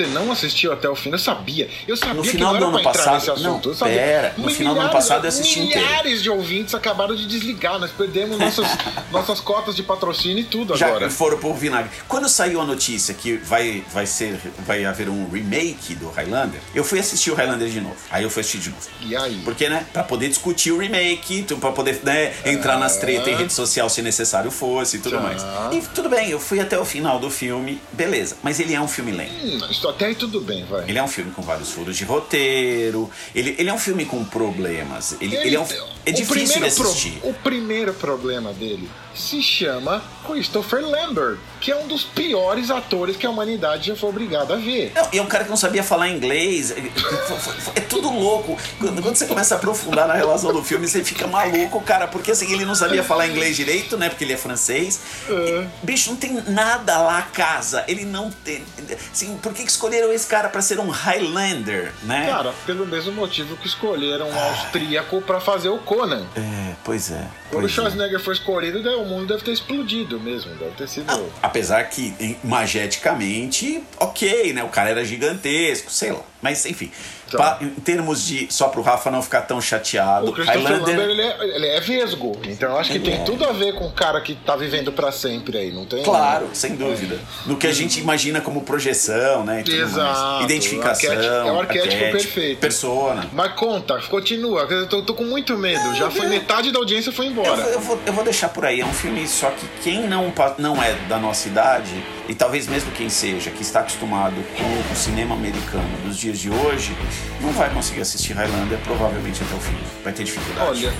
Você não assistiu até o fim, eu sabia. Eu sabia No que final não era do ano passado- nesse assunto. não, eu sabia. pera, no final do ano passado eu assisti inteiro. Milhares de ouvintes acabaram de desligar. Nós perdemos <laughs> nossas, nossas cotas de patrocínio e tudo Já agora. foram pro vinagre. Quando saiu a notícia que vai, vai, ser, vai haver um remake do Highlander, eu fui assistir o Highlander de novo. Aí eu fui assistir de novo. E aí? Porque, né, pra poder discutir o remake, pra poder né, entrar nas tretas em rede social se necessário fosse e tudo mais. E tudo bem, eu fui até o final do filme, beleza. Mas ele é um filme lento. Hum, isso até aí tudo bem, vai. Ele é um filme com vários furos de roteiro. Ele, ele é um filme com problemas. Ele, ele é, um, é difícil de primeiro pro- assistir. o primeiro problema dele se chama Christopher Lambert, que é um dos piores atores que a humanidade já foi obrigada a ver. Não, e é um cara que não sabia falar inglês. É, é- é tudo louco. Quando, quando você começa a aprofundar na relação do filme, você fica maluco, cara. Porque assim, ele não sabia falar inglês direito, né? Porque ele é francês. E, bicho, não tem nada lá a casa. Ele não tem. Assim, por que escolheram esse cara pra ser um Highlander, né? Cara, pelo mesmo motivo que escolheram um austríaco pra fazer o Conan. É, pois é. Quando o é. Schwarzenegger foi escolhido, o mundo deve ter explodido mesmo. Deve ter sido. Apesar que, mageticamente, ok, né? O cara era gigantesco, sei lá. Mas enfim, pa- em termos de. Só pro Rafa não ficar tão chateado. O Christopher Highlander. Lambert, ele é, ele é vesgo. Então eu acho que tem é. tudo a ver com o cara que tá vivendo pra sempre aí, não tem? Claro, sem dúvida. No que a gente imagina como projeção, né? Exato. Identificação. O arquétipo- é o arquétipo perfeito. Persona. Mas conta, continua. Eu tô, tô com muito medo. Já foi metade da audiência foi Eu, embora. eu vou, eu vou deixar por aí. É um filme só que quem não, não é da nossa idade, e talvez mesmo quem seja, que está acostumado com o cinema americano dos dias de hoje, não vai conseguir assistir Highlander provavelmente até o fim. Vai ter dificuldade. Olha,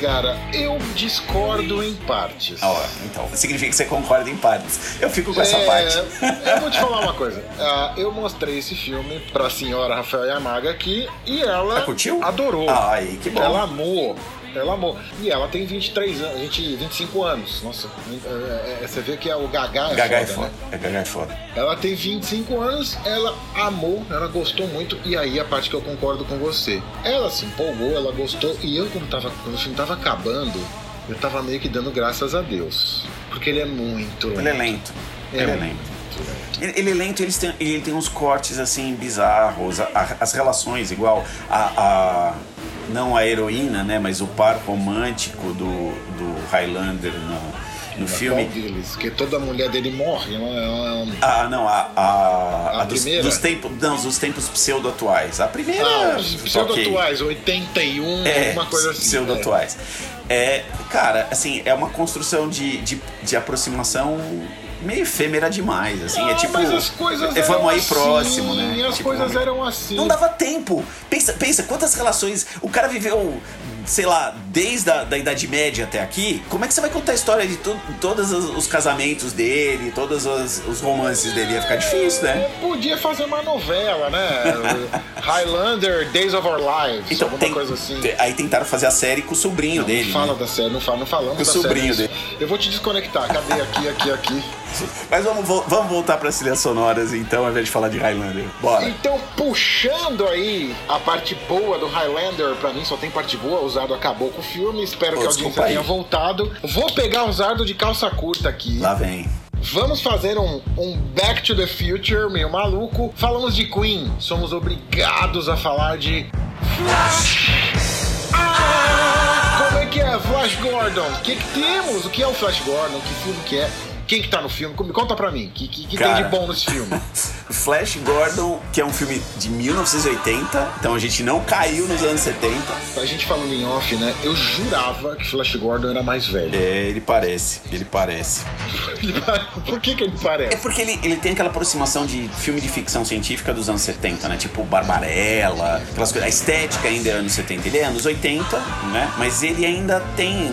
cara, eu discordo em partes. Ah, então, significa que você concorda em partes. Eu fico com essa É, parte. Eu vou te <laughs> falar uma coisa. Ah, eu mostrei esse filme pra senhora Rafael Yamaga aqui e ela Ela curtiu? adorou. Aí, que bom. Ela amou. Ela amou. E ela tem 23 anos, 20, 25 anos. Nossa, é, é, você vê que é o Gagá é Gagá é foda, foda. né? É Gagá é foda. Ela tem 25 anos, ela amou, ela gostou muito, e aí a parte que eu concordo com você. Ela se empolgou, ela gostou, e eu, quando, tava, quando o filme tava acabando, eu tava meio que dando graças a Deus. Porque ele é muito. Ele é lento. É Ele é lento. Ele, ele é lento, ele tem, ele tem uns cortes assim bizarros, a- a- as relações, igual a, a- Não a heroína, né? Mas o par romântico do, do Highlander no, no filme. deles? Porque toda mulher dele morre. Ela, ela- Ah, não, a, a, A a dos, primeira? dos tempos, não, dos tempos pseudo-atuais. A primeira. Ah, pseudo-atuais, 81, É, alguma coisa assim. pseudo-atuais. É, cara, assim, é uma construção de, de, de aproximação meio efêmera demais, assim, é Ah, tipo... mas as coisas é, eram vamos aí assim, próximo, né? As Tipo, coisas eram assim. Não dava tempo. Pensa, pensa, quantas relações... O cara viveu, sei lá, desde a da Idade Média até aqui. Como é que você vai contar a história de tu, todos os, os casamentos dele, todos os, os romances dele? Ia ficar difícil, né? Podia fazer uma novela, né? <laughs> Highlander, Days of Our Lives, Então, alguma tem, coisa assim. aí tentaram fazer a série com o sobrinho dele. Não fala né? da série, não, fala, não falamos Com o sobrinho série. dele. Eu vou te desconectar. Cadê aqui, aqui, aqui? <laughs> Mas vamos, vamos voltar para as trilhas sonoras, então, ao invés de falar de Highlander. Bora. Então, puxando aí a parte boa do Highlander, pra mim só tem parte boa. O Zardo acabou com o filme. Espero Pô, que a audiência tenha voltado. Vou pegar o Zardo de calça curta aqui. Lá vem. Vamos fazer um, um Back to the Future meio maluco. Falamos de Queen, somos obrigados a falar de Flash. Ah, como é que é Flash Gordon? O que, que temos? O que é o Flash Gordon? Que filme que é? Quem que tá no filme? Me conta pra mim. O que, que, que tem Cara. de bom nesse filme? <laughs> Flash Gordon, que é um filme de 1980, então a gente não caiu nos anos 70. A gente falando em off, né? Eu jurava que Flash Gordon era mais velho. É, ele parece, ele parece. <laughs> Por que que ele É parece? porque ele, ele tem aquela aproximação de filme de ficção científica dos anos 70, né? Tipo Barbarella, aquelas coisas. A estética ainda é anos 70. Ele é anos 80, né? Mas ele ainda tem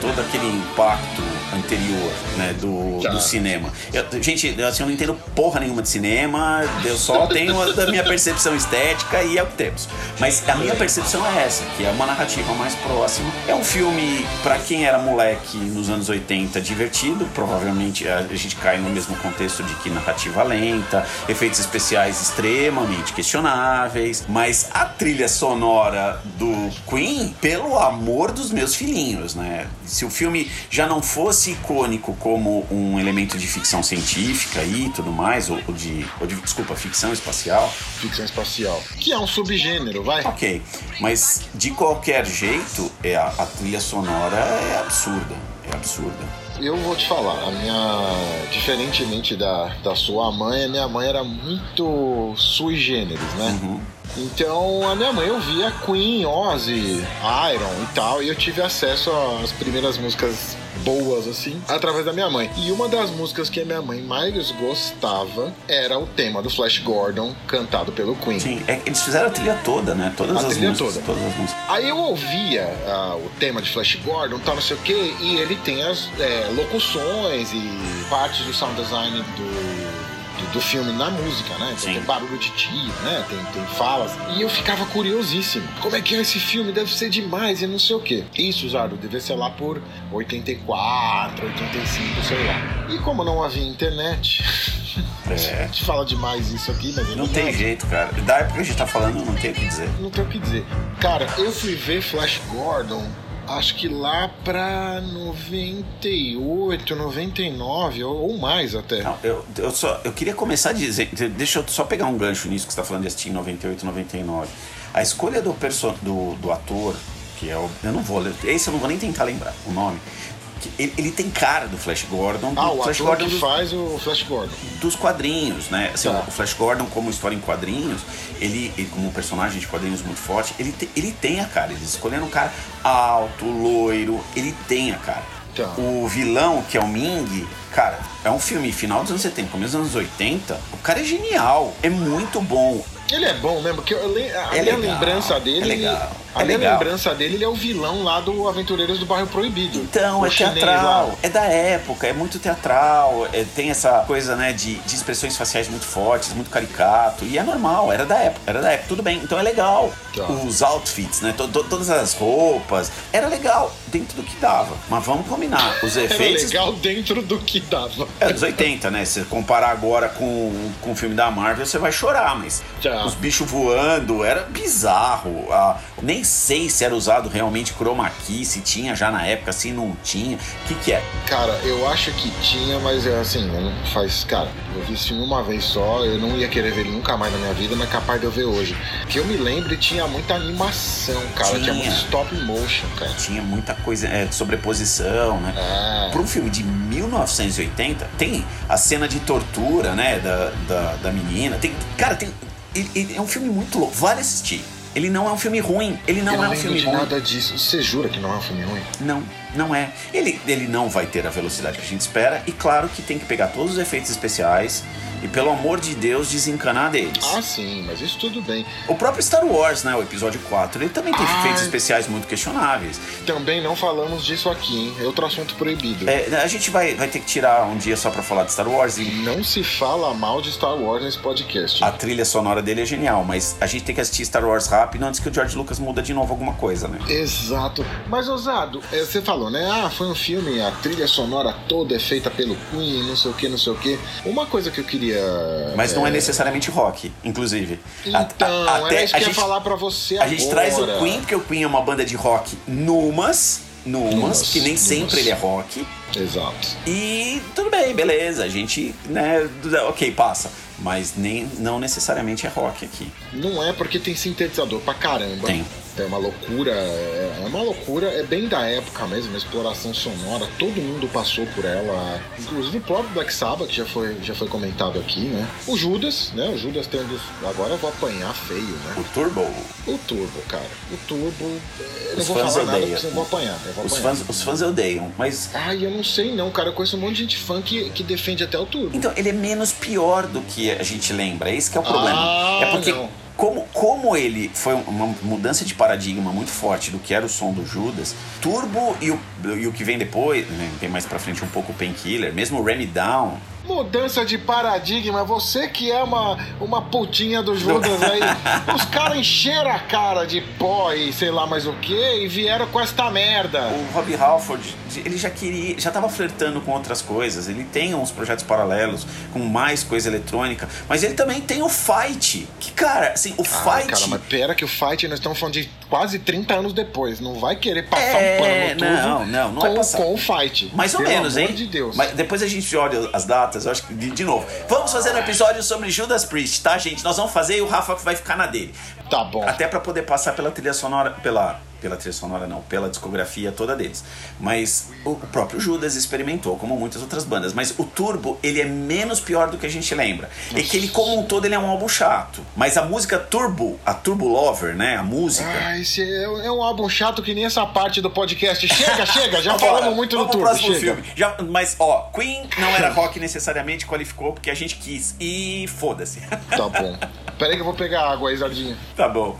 todo aquele impacto anterior, né? Do, Tá. do cinema. Eu- gente, assim, eu não entendo porra nenhuma de cinema, eu só tenho a da minha percepção estética e é o que temos. Mas a minha percepção é essa, que é uma narrativa mais próxima. É um filme, pra quem era moleque nos anos 80, divertido, provavelmente a gente cai no mesmo contexto de que narrativa lenta, efeitos especiais extremamente questionáveis, mas a trilha sonora do Queen, pelo amor dos meus filhinhos, né? Se o filme já não fosse icônico como um elemento de ficção científica e tudo mais, ou, ou de, ou de, desculpa, ficção espacial, Ficção espacial. Que é um subgênero, vai. ok. Mas de qualquer jeito, é, a, a trilha sonora é absurda. É absurda. Eu vou te falar, a minha. Diferentemente da, da sua mãe, a minha mãe era muito sui generis, né? Uhum. Então a minha mãe ouvia Queen, Ozzy, Iron e tal, e eu tive acesso às primeiras músicas boas, assim, através da minha mãe. E uma das músicas que a minha mãe mais gostava era o tema do Flash Gordon, cantado pelo Queen. Sim, é, eles fizeram a trilha toda, né? Todas A as trilha músicas. toda. Todas as músicas. Aí eu ouvia ah, o tema de Flash Gordon, tal, não sei o que, e ele tem as é, locuções e partes do sound design do, do, do filme na música, né? Então tem barulho de tiro, né? Tem, tem falas. E eu ficava curiosíssimo. Como é que é esse filme? Deve ser demais e não sei o que. Isso, Zardo, deve ser lá por 84, 85, sei lá. E como não havia internet. <laughs> É. A gente fala demais isso aqui, mas é Não tem verdade. jeito, cara. Da época que a gente tá falando, não tem o que dizer. Não tem o que dizer. Cara, eu fui ver Flash Gordon Acho que lá pra 98, 99 ou, ou mais até. Não, eu, eu, só, eu queria começar a dizer. Deixa eu só pegar um gancho nisso que você está falando de assistir em 98, 99. A escolha do, do, do ator, que é o. Eu não vou. Esse eu não vou nem tentar lembrar o nome. Ele, ele tem cara do Flash Gordon. Do Ah, o Flash Gordon que dos- faz o Flash Gordon. dos quadrinhos, né? Assim, Tá. O Flash Gordon, como história em quadrinhos, ele, ele como um personagem de quadrinhos muito forte, ele, te- ele tem a cara. Eles escolheram um cara alto, loiro, ele tem a cara. Tá. O vilão, que é o Ming, cara, é um filme final dos anos 70, começo dos anos 80. O cara é genial, é muito bom. Ele é bom mesmo, porque eu a É minha legal, lembrança dele. é legal, A é minha legal. lembrança dele, ele é o vilão lá do Aventureiros do Bairro Proibido. Então, O é teatral, lá. é da época, é muito teatral, é- tem essa coisa, né, de, de expressões faciais muito fortes, muito caricato, e é normal, era da época, era da época, tudo bem, então é legal. Tá. Os outfits, né, to- to- todas as roupas, era legal, dentro do que dava. Mas vamos combinar, os Era efeitos... legal dentro do que dava. É dos 80, né? Se comparar agora com, com o filme da Marvel, você vai chorar, mas Tá. os bichos voando era bizarro. Ah, nem sei se era usado realmente chroma key, se tinha já na época, se não tinha. O que, que é? Cara, eu acho que tinha, mas é assim, faz. Cara, eu vi esse filme uma vez só, eu não ia querer ver ele nunca mais na minha vida, mas é capaz de eu ver hoje. Que eu me lembro, tinha muita animação, cara. Tinha, Tinha. muito stop motion, cara. Tinha muita coisa, é, sobreposição, né? É. Para um filme de 1980, tem a cena de tortura, né? Da, da, da menina. Tem, cara, tem. é um filme muito louco. Vale assistir. Ele não é um filme ruim. Ele não é um lembro filme de ruim. nada disso. Você jura que não é um filme ruim? Não, não é. Ele, ele não vai ter a velocidade que a gente espera. E claro que tem que pegar todos os efeitos especiais e, pelo amor de Deus, desencanar deles. Ah, sim, mas isso tudo bem. O próprio Star Wars, né? O episódio 4, ele também tem Ah, efeitos é. especiais muito questionáveis. Também não falamos disso aqui, hein? É outro assunto proibido. É, a gente vai, vai ter que tirar um dia só pra falar de Star Wars e Não se fala mal de Star Wars nesse podcast. a trilha sonora dele é genial, mas a gente tem que assistir Star Wars rápido antes que o George Lucas muda de novo alguma coisa, né? Exato. Mas, Osado, é, você falou, né? Ah, foi um filme, a trilha sonora toda é feita pelo Queen, não sei o que, não sei o que. Uma coisa que eu queria. Mas não é necessariamente rock, inclusive. Então, A- a- era isso que eu ia gente- falar pra você A gente agora. traz o Queen, porque o Queen é uma banda de rock numas, numas, Numas, que nem numas. sempre ele é rock. Exato. E tudo bem, beleza, a gente, né, ok, passa. Mas nem, não necessariamente é rock aqui. Não é porque tem sintetizador pra caramba. Tem. É uma loucura, é é uma loucura, é bem da época mesmo, a exploração sonora, todo mundo passou por ela, inclusive o próprio Black Sabbath, que já foi, já foi comentado aqui, né? O Judas, né? O Judas tem um dos. Agora eu vou apanhar feio, né? O Turbo, O Turbo, cara. O Turbo. é, Eu não Os vou fãs falar nada odeiam. porque senão eu vou apanhar. Eu vou os apanhar. fãs, os fãs odeiam, mas Ai, eu não sei não, cara. Eu conheço um monte de gente fã que, que defende até o Turbo. Então, ele é menos pior do que a gente lembra. Esse que é o problema. Ah, é porque, não. Como, como ele foi uma mudança de paradigma muito forte do que era o som do Judas, Turbo e o, e o que vem depois, né, tem mais pra frente um pouco o Painkiller, mesmo o Remy Down. Mudança de paradigma, você que é uma, uma putinha do Judas aí. <laughs> Os caras encheram a cara de pó e sei lá mais o que e vieram com esta merda. O Rob Halford, ele já queria, já tava flertando com outras coisas. Ele tem uns projetos paralelos com mais coisa eletrônica, mas ele também tem o Fight. Que cara, assim, o Ah, Fight cara, mas pera que o Fight nós estamos falando de quase 30 anos depois. Não vai querer passar É, um pano tudo não, não, não com, vai passar. com o Fight. Mais ou Pelo menos, amor hein? de Deus. Mas depois a gente olha as datas, eu acho que de, de novo. Vamos fazer um episódio sobre Judas Priest, tá, gente? Nós vamos fazer e o Rafa vai ficar na dele. Tá bom. Até pra poder passar pela trilha sonora, pela pela trilha sonora não, pela discografia toda deles. Mas o próprio Judas experimentou, como muitas outras bandas. Mas o Turbo, ele é menos pior do que a gente lembra. É que ele, como um todo, ele é um álbum chato. Mas a música Turbo, a Turbo Lover, né, a música... Ah, esse é, é um álbum chato que nem essa parte do podcast. Chega, <laughs> chega, já falamos muito pro Turbo. Chega. filme. Já, mas, ó, Queen não era rock necessariamente, qualificou porque a gente quis. E foda-se. Tá bom. <laughs> Pera aí que eu vou pegar água aí, Zardinha. tá bom.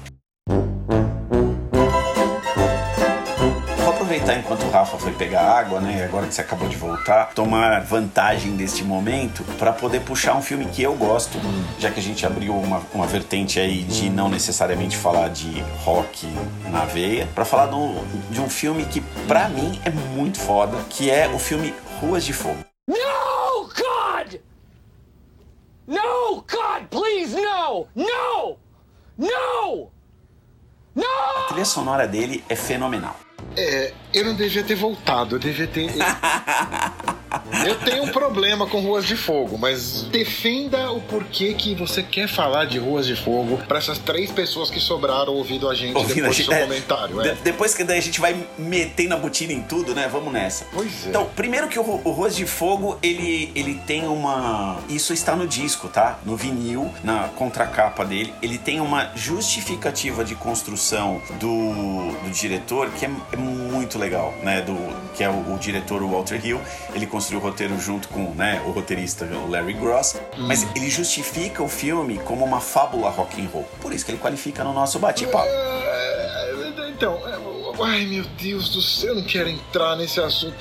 Aproveitar enquanto o Rafa foi pegar água, né? Agora que você acabou de voltar, tomar vantagem deste momento para poder puxar um filme que eu gosto, já que a gente abriu uma, uma vertente aí de não necessariamente falar de rock na veia, para falar do- de um filme que pra mim é muito foda, que é o filme Ruas de Fogo. No, God! No, God, please, no! No! No! A No! trilha sonora dele é fenomenal. É, eu não devia ter voltado, eu devia ter. <laughs> Eu tenho um problema com Ruas de Fogo, mas defenda o porquê que você quer falar de Ruas de Fogo pra essas três pessoas que sobraram ouvindo a gente Ouvindo depois a do seu é, comentário. É. depois que daí a gente vai metendo a botina em tudo, né? Vamos nessa. Pois é. Então, primeiro que o, o Ruas de Fogo, ele, ele tem uma. Isso está no disco, tá? No vinil, na contracapa dele. Ele tem uma justificativa de construção do, do diretor que é, é muito legal, né? Do, que é o, o diretor Walter Hill. Ele construiu o roteiro junto com né, o roteirista o Larry Gross. Mas ele justifica o filme como uma fábula rock and roll. Por isso que ele qualifica no nosso bate-papo. É, Então, é, ai meu Deus do céu, eu não quero entrar nesse assunto.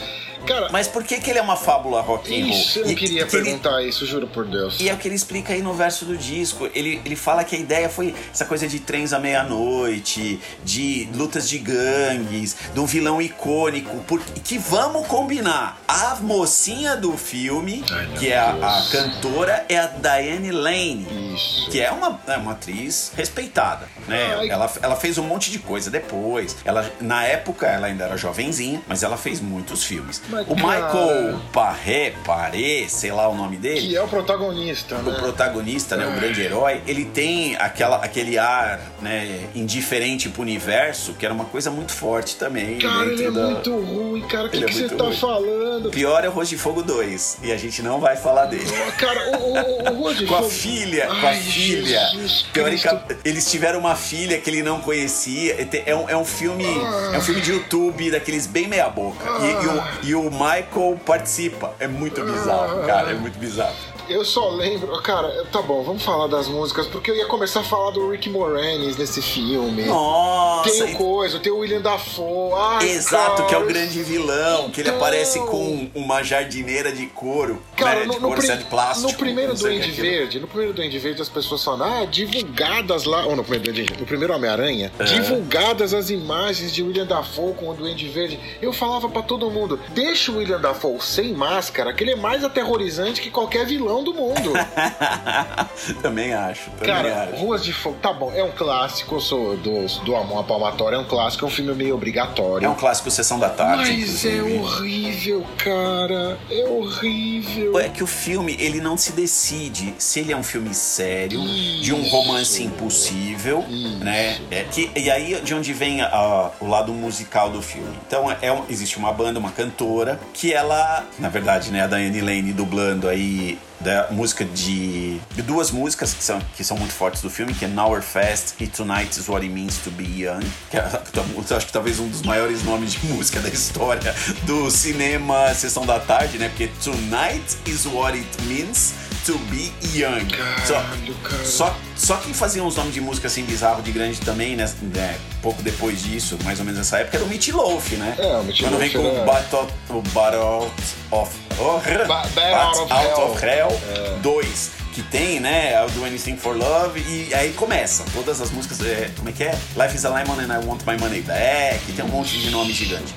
Cara, Mas por que, que ele é uma fábula rock and roll? isso, eu não E- queria que ele- perguntar isso, juro por Deus. E é o que ele explica aí no verso do disco. Ele, ele fala que a ideia foi essa coisa de trens à meia-noite, de lutas de gangues, de um vilão icônico. Porque, que vamos combinar, a mocinha do filme, Ai, que é a, a cantora, é a Diane Lane. Isso. Que é uma, é uma atriz respeitada, né? Ai. Ela, ela fez um monte de coisa depois. Ela, na época, ela ainda era jovenzinha, mas ela fez muitos filmes. O Michael Paré, Paré, sei lá o nome dele Que é o protagonista, o né? protagonista, né, o grande herói, ele tem aquela, aquele ar, né, indiferente pro universo, que era uma coisa muito forte também. Cara, ele é da- muito ruim, cara. O que, Ele é que você tá ruim. falando? O pior é o Rosto de Fogo 2, e a gente não vai falar dele. Cara, o, o, o Rua de <laughs> Com a Fogo- filha, com a Ai, filha. Teórica, eles tiveram uma filha que ele não conhecia. É um, é um filme. É um filme de YouTube, daqueles bem meia boca. E, e o, e o Michael participa. É muito bizarro, cara. É muito bizarro. Eu só lembro, cara, tá bom, vamos falar das músicas, porque eu ia começar a falar do Rick Moranis nesse filme. Nossa! Tem o e- coisa, tem o William Dafoe. Ai, Exato, cara, que é o grande vilão, que ele Então- aparece com uma jardineira de couro, Cara, né, no, de couro de plástico. no primeiro é Duende aquilo. Verde, no primeiro Duende Verde as pessoas falam, ah, divulgadas lá, ou no primeiro Duende no primeiro Homem-Aranha, É. divulgadas as imagens de William Dafoe com o Duende Verde. Eu falava pra todo mundo, deixa o William Dafoe sem máscara, que ele é mais aterrorizante que qualquer vilão do mundo. <laughs> também acho, também Cara, acho. Ruas de Fogo, tá bom, é um clássico, eu sou do, do Amor à Palmatória, é um clássico, é um filme meio obrigatório. É um clássico Sessão da Tarde. Mas é inclusive. horrível, cara. É horrível. É que o filme, ele não se decide se ele é um filme sério, de um Isso. romance impossível, Isso. né? É que, e aí de onde vem a- o lado musical do filme. Então, é existe uma banda, uma cantora, que ela, na verdade, né, a Diane Lane dublando aí da música de, de duas músicas que são, que são muito fortes do filme, que é Now We're Fast e Tonight is What It Means to Be Young, que é, acho que talvez um dos maiores nomes de música da história do cinema Sessão da Tarde, né? Porque Tonight is What It Means to Be Young. Caralho, cara. Só, só quem fazia uns nomes de música assim bizarro de grande também, né? né, Pouco depois disso, mais ou menos nessa época, era o Meat Loaf, né? É, o Meat Quando vem com era- o Battle, o Battle of... Oh, <laughs> Ba- Bat Bat Out of Hell. 2, que tem, né, Do Anything for Love, e aí começa, todas as músicas, é, como é que é? Life is a Lemon and I Want My Money Back, tem um monte de nome gigante.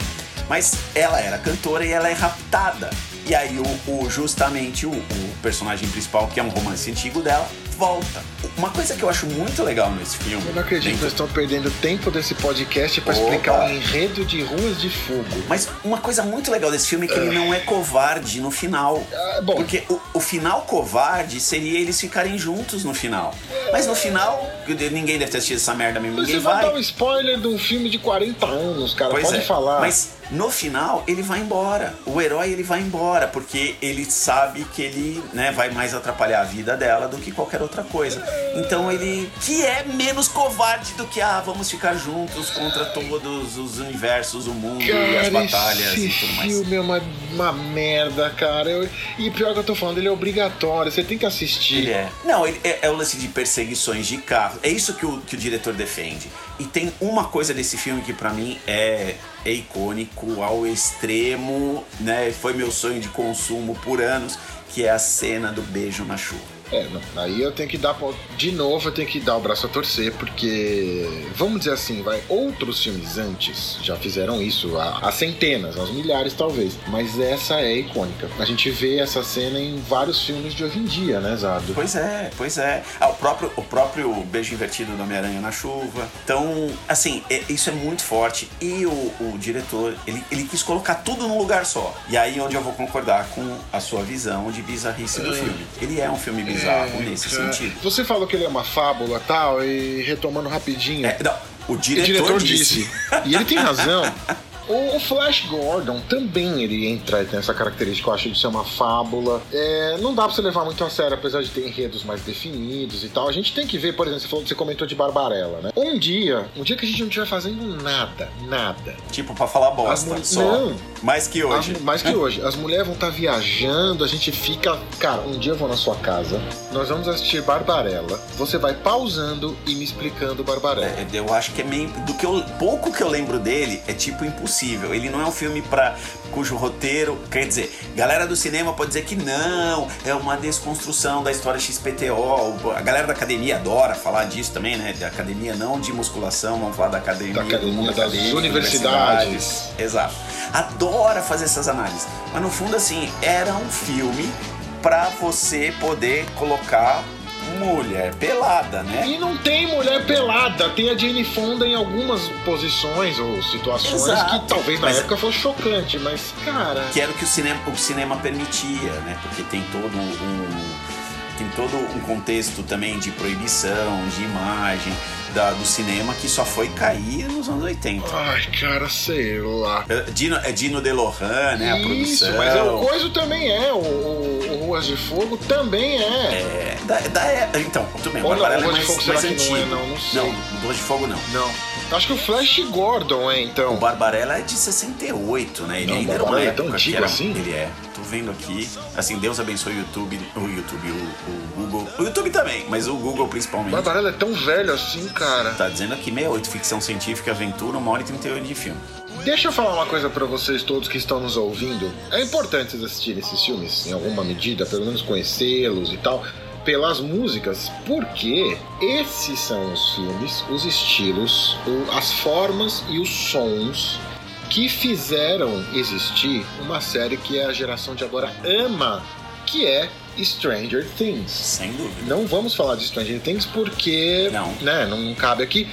Mas ela era cantora e ela é raptada. E aí o, o- justamente o, o personagem principal, que é um romance antigo dela, volta. Uma coisa que eu acho muito legal nesse filme... Eu não acredito que dentro- nós estamos perdendo tempo desse podcast pra Opa. explicar o enredo de Ruas de Fogo. Mas uma coisa muito legal desse filme é que ele não é covarde no final. Ah, bom. Porque o, o final covarde seria eles ficarem juntos no final. Mas no final, ninguém deve ter assistido essa merda mesmo, ninguém Você vai vai. dar um spoiler de um filme de 40 anos, cara. Pois Pode é. falar. Mas no final ele vai embora. O herói ele vai embora porque ele sabe que ele, né, vai mais atrapalhar a vida dela do que qualquer outra coisa. Então ele que é menos covarde do que ah, vamos ficar juntos contra todos os universos, o mundo e as Cara, batalhas esse e tudo mais. filme é uma, uma merda, cara. Eu- e pior que eu tô falando, ele é obrigatório. Você tem que assistir. Ele é. Não, ele é, é o lance de perseguições de carro. É isso que o, que o diretor defende. E tem uma coisa desse filme que pra mim é, é icônico ao extremo, né? Foi meu sonho de consumo por anos, que é a cena do beijo na chuva. É, não, aí eu tenho que dar. De novo, eu tenho que dar o braço a torcer, porque. Vamos dizer assim, vai. Outros filmes antes já fizeram isso, há, há centenas, aos milhares talvez. Mas essa é icônica. A gente vê essa cena em vários filmes de hoje em dia, né, Zado? Pois é, pois é. Ah, o, próprio, o próprio beijo invertido do Homem-Aranha na chuva. Então, assim, é- isso é muito forte. E o, o diretor, ele, ele quis colocar tudo num lugar só. E aí onde eu vou concordar com a sua visão de bizarrice do filme. Ele é um filme bizarro nesse Cara, sentido. Você falou que ele é uma fábula tal, e retomando rapidinho. É, não, o O diretor, diretor disse. disse. E ele tem razão. <laughs> O Flash Gordon também ele entra tem essa característica, eu acho, de ser uma fábula. É, não dá pra você levar muito a sério, apesar de ter enredos mais definidos e tal. A gente tem que ver, por exemplo, você, falou, você comentou de Barbarella, né? Um dia, um dia que a gente não estiver fazendo nada, nada. Tipo, pra falar bosta, As só. Não. Mais que hoje. As- mais que <laughs> hoje. As mulheres vão estar viajando, a gente fica. Cara, um dia eu vou na sua casa, nós vamos assistir Barbarella. Você vai pausando e me explicando Barbarella. É, Eu acho que é meio. Do que eu, pouco que eu lembro dele é tipo impossível. Ele não é um filme para cujo roteiro. Quer dizer, galera do cinema pode dizer que não, é uma desconstrução da história XPTO. A galera da academia adora falar disso também, né? Da academia não de musculação, vamos falar da academia, Da academia, do mundo das acadêmico, universidades. Exato. Adora fazer essas análises. Mas no fundo, assim, era um filme para você poder colocar mulher pelada, né? E não tem mulher pelada, tem a Jane Fonda em algumas posições ou situações Exato. que talvez na Mas- época fosse chocante, mas cara. que era o que o cinema, o cinema permitia, né? Porque tem todo um tem todo um contexto também de proibição, de imagem da- do cinema que só foi cair nos anos 80. Ai, cara, sei lá. É, Dino, é Dino DeLorean, né? A Isso, produção. mas é, o Coiso também é, o, o- Ruas de Fogo também é. É, da, da- é- então, tudo bem, o Barbarella é de mais, mais que não antigo. é, não? Não sei. Não, Ruas de Fogo não. Não. Acho que o Flash Gordon é, O então. Barbarella é de 68, né? Ele Não, ainda era uma Barbarella é tão época antigo era, assim? Ele é. Tô vendo aqui. Assim, Deus abençoe o YouTube, o YouTube, o, o Google. O YouTube também, mas o Google principalmente. Barbarella é tão velho assim, cara. Tá dizendo aqui 68, ficção científica, aventura, 1 hora e 38 de filme. Deixa eu falar uma coisa pra vocês todos que estão nos ouvindo. É importante vocês assistirem esses filmes, em alguma medida, pelo menos conhecê-los e tal, pelas músicas, porque esses são os filmes, os estilos, as formas e os sons que fizeram existir uma série que a geração de agora ama, que é Stranger Things. Sem dúvida. Não vamos falar de Stranger Things porque Não. Né, não cabe aqui.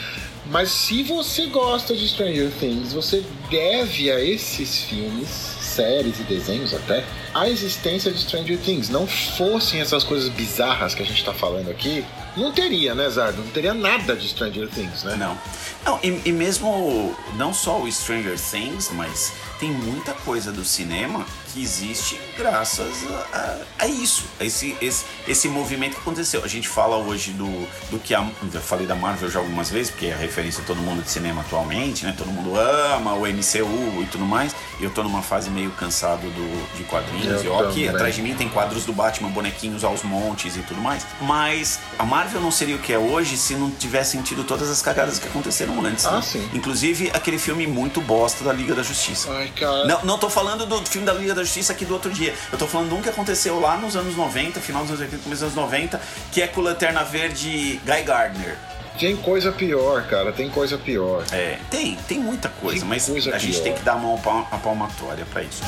Mas se você gosta de Stranger Things, você deve a esses filmes, séries e desenhos até, a existência de Stranger Things. Não fossem essas coisas bizarras que a gente tá falando aqui, não teria, né, Zardo? Não teria nada de Stranger Things, né? Não. Não, e, e mesmo não só o Stranger Things, mas tem muita coisa do cinema que existe graças a, a- a isso, a esse, esse, esse movimento que aconteceu. A gente fala hoje do, do que a. Eu falei da Marvel já algumas vezes, porque é a referência todo mundo de cinema atualmente, né? Todo mundo ama o MCU e tudo mais. E eu tô numa fase meio cansado do, de quadrinhos. Eu e ó, aqui atrás de mim tem quadros do Batman, bonequinhos aos montes e tudo mais. Mas a Marvel não seria o que é hoje se não tivessem tido todas as cagadas que aconteceram antes. Ah, né? sim. Inclusive aquele filme muito bosta da Liga da Justiça. Ai, cara. Não, não tô falando do filme da Liga da Justiça aqui do outro dia. Eu tô falando de um que aconteceu lá nos anos 90, final dos anos 80, começo dos anos 90, que é com o Lanterna Verde Guy Gardner. Tem coisa pior, cara. Tem coisa pior. É, tem, tem muita coisa, Tem mas coisa a gente pior. tem que dar a mão a palmatória pra isso.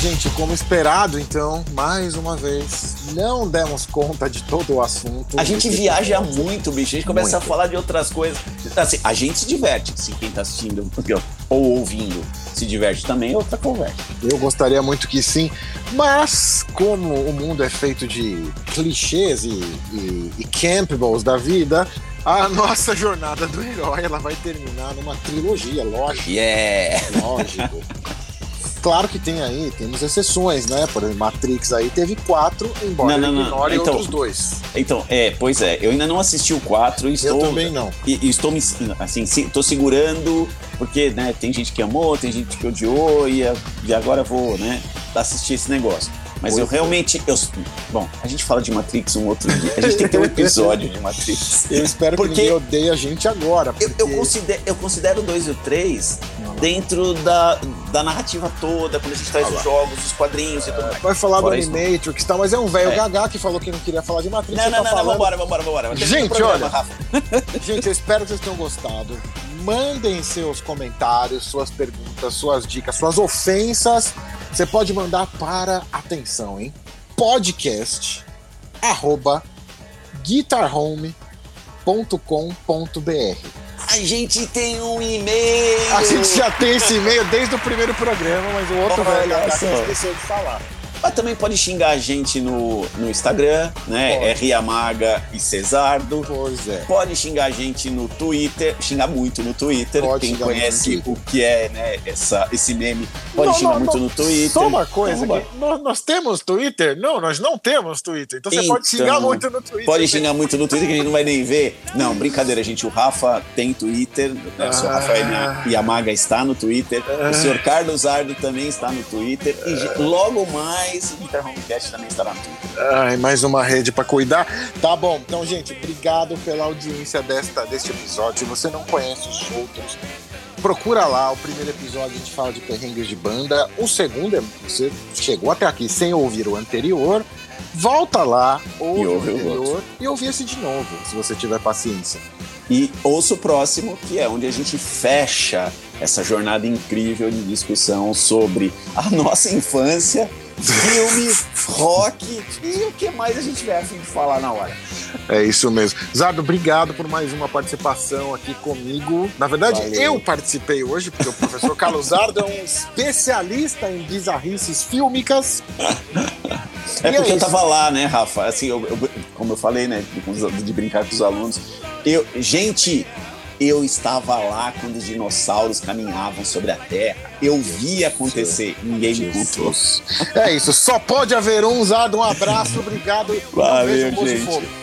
Gente, como esperado, então, mais uma vez, não demos conta de todo o assunto. A gente viaja muito, bicho. A gente começa Muito. a falar de outras coisas. Assim, a gente se diverte. Se quem tá assistindo ou ouvindo se diverte também, é outra conversa. Eu gostaria muito que sim, mas como o mundo é feito de clichês e, e, e Campbells da vida, a nossa jornada do herói ela vai terminar numa trilogia, lógico. Yeah! Lógico. Claro que tem aí, temos exceções, né? Por exemplo, Matrix aí teve quatro, embora Não, não, não. ignore Então, outros dois. Então, é, pois é, eu ainda não assisti o 4 e estou. Eu também não. E, e estou me assim, tô segurando, porque né, tem gente que amou, tem gente que odiou, e, e agora vou, né, assistir esse negócio. Mas eu realmente. Eu, bom, a gente fala de Matrix um outro dia. A gente tem que ter um <laughs> episódio de Matrix. Eu espero Porque- que ninguém odeie a gente agora. Eu, porque- eu, considero, eu considero o 2 e o 3 dentro da, da narrativa toda, quando a gente traz os jogos, os quadrinhos e tudo mais. Vai falar Fora do Animatrix e tal, mas é um velho É. gagá que falou que não queria falar de Matrix. Não, não, tá não, não, falando- vambora, vambora, vambora. O Gente, programa, olha. Rafa. <laughs> <laughs> Gente, eu espero que vocês tenham gostado. Mandem seus comentários, suas perguntas, suas dicas, suas ofensas. Você pode mandar para, atenção, hein? Podcast arroba guitarhome.com.br. A gente tem um e-mail. A gente já tem esse e-mail desde o primeiro programa, mas o outro Olha só. esqueceu de falar. Mas também pode xingar a gente no, no Instagram, né? Pode. É Riamaga e Cesardo. Pois é. Pode xingar a gente no Twitter, xingar muito no Twitter. Pode Quem conhece o que é, né, essa, esse meme, pode Não, xingar não, muito não. no Twitter. Só uma coisa, Então, nós, nós temos Twitter? Não, nós não temos Twitter. Então você pode Então, xingar muito no Twitter. Pode xingar muito no Twitter que a gente não vai nem ver. Não, brincadeira, gente. O Rafa tem Twitter. Né? O senhor Ah. Rafael Yamaga está no Twitter. O senhor Carlos Ardo também está no Twitter. E ge- logo mais o Inter Homecast também estará no Twitter. Ai, mais uma rede pra cuidar. Tá bom, então, gente, obrigado pela audiência desta, deste episódio. Se você não conhece os outros, procura lá. O primeiro episódio a gente fala de perrengues de banda. O segundo é você chegou até aqui sem ouvir o anterior. Volta lá, ouve E o ouve o anterior e ouve esse de novo, se você tiver paciência. E ouça o próximo, que é onde a gente fecha essa jornada incrível de discussão sobre a <laughs> nossa infância, filmes, rock e o que mais a gente tiver de falar na hora. É isso mesmo. Zardo, obrigado por mais uma participação aqui comigo. Na verdade, Valeu. eu participei hoje, porque o professor Carlos Zardo é um especialista em bizarrices fílmicas. É E porque é eu tava lá, né, Rafa? Assim, eu- eu- como eu falei, né, de, de brincar com os alunos. Eu, gente, eu estava lá quando os dinossauros caminhavam sobre a Terra. Eu vi acontecer. Ninguém me contou. É isso. Só pode haver um usado. Um abraço, obrigado. Valeu, um gente.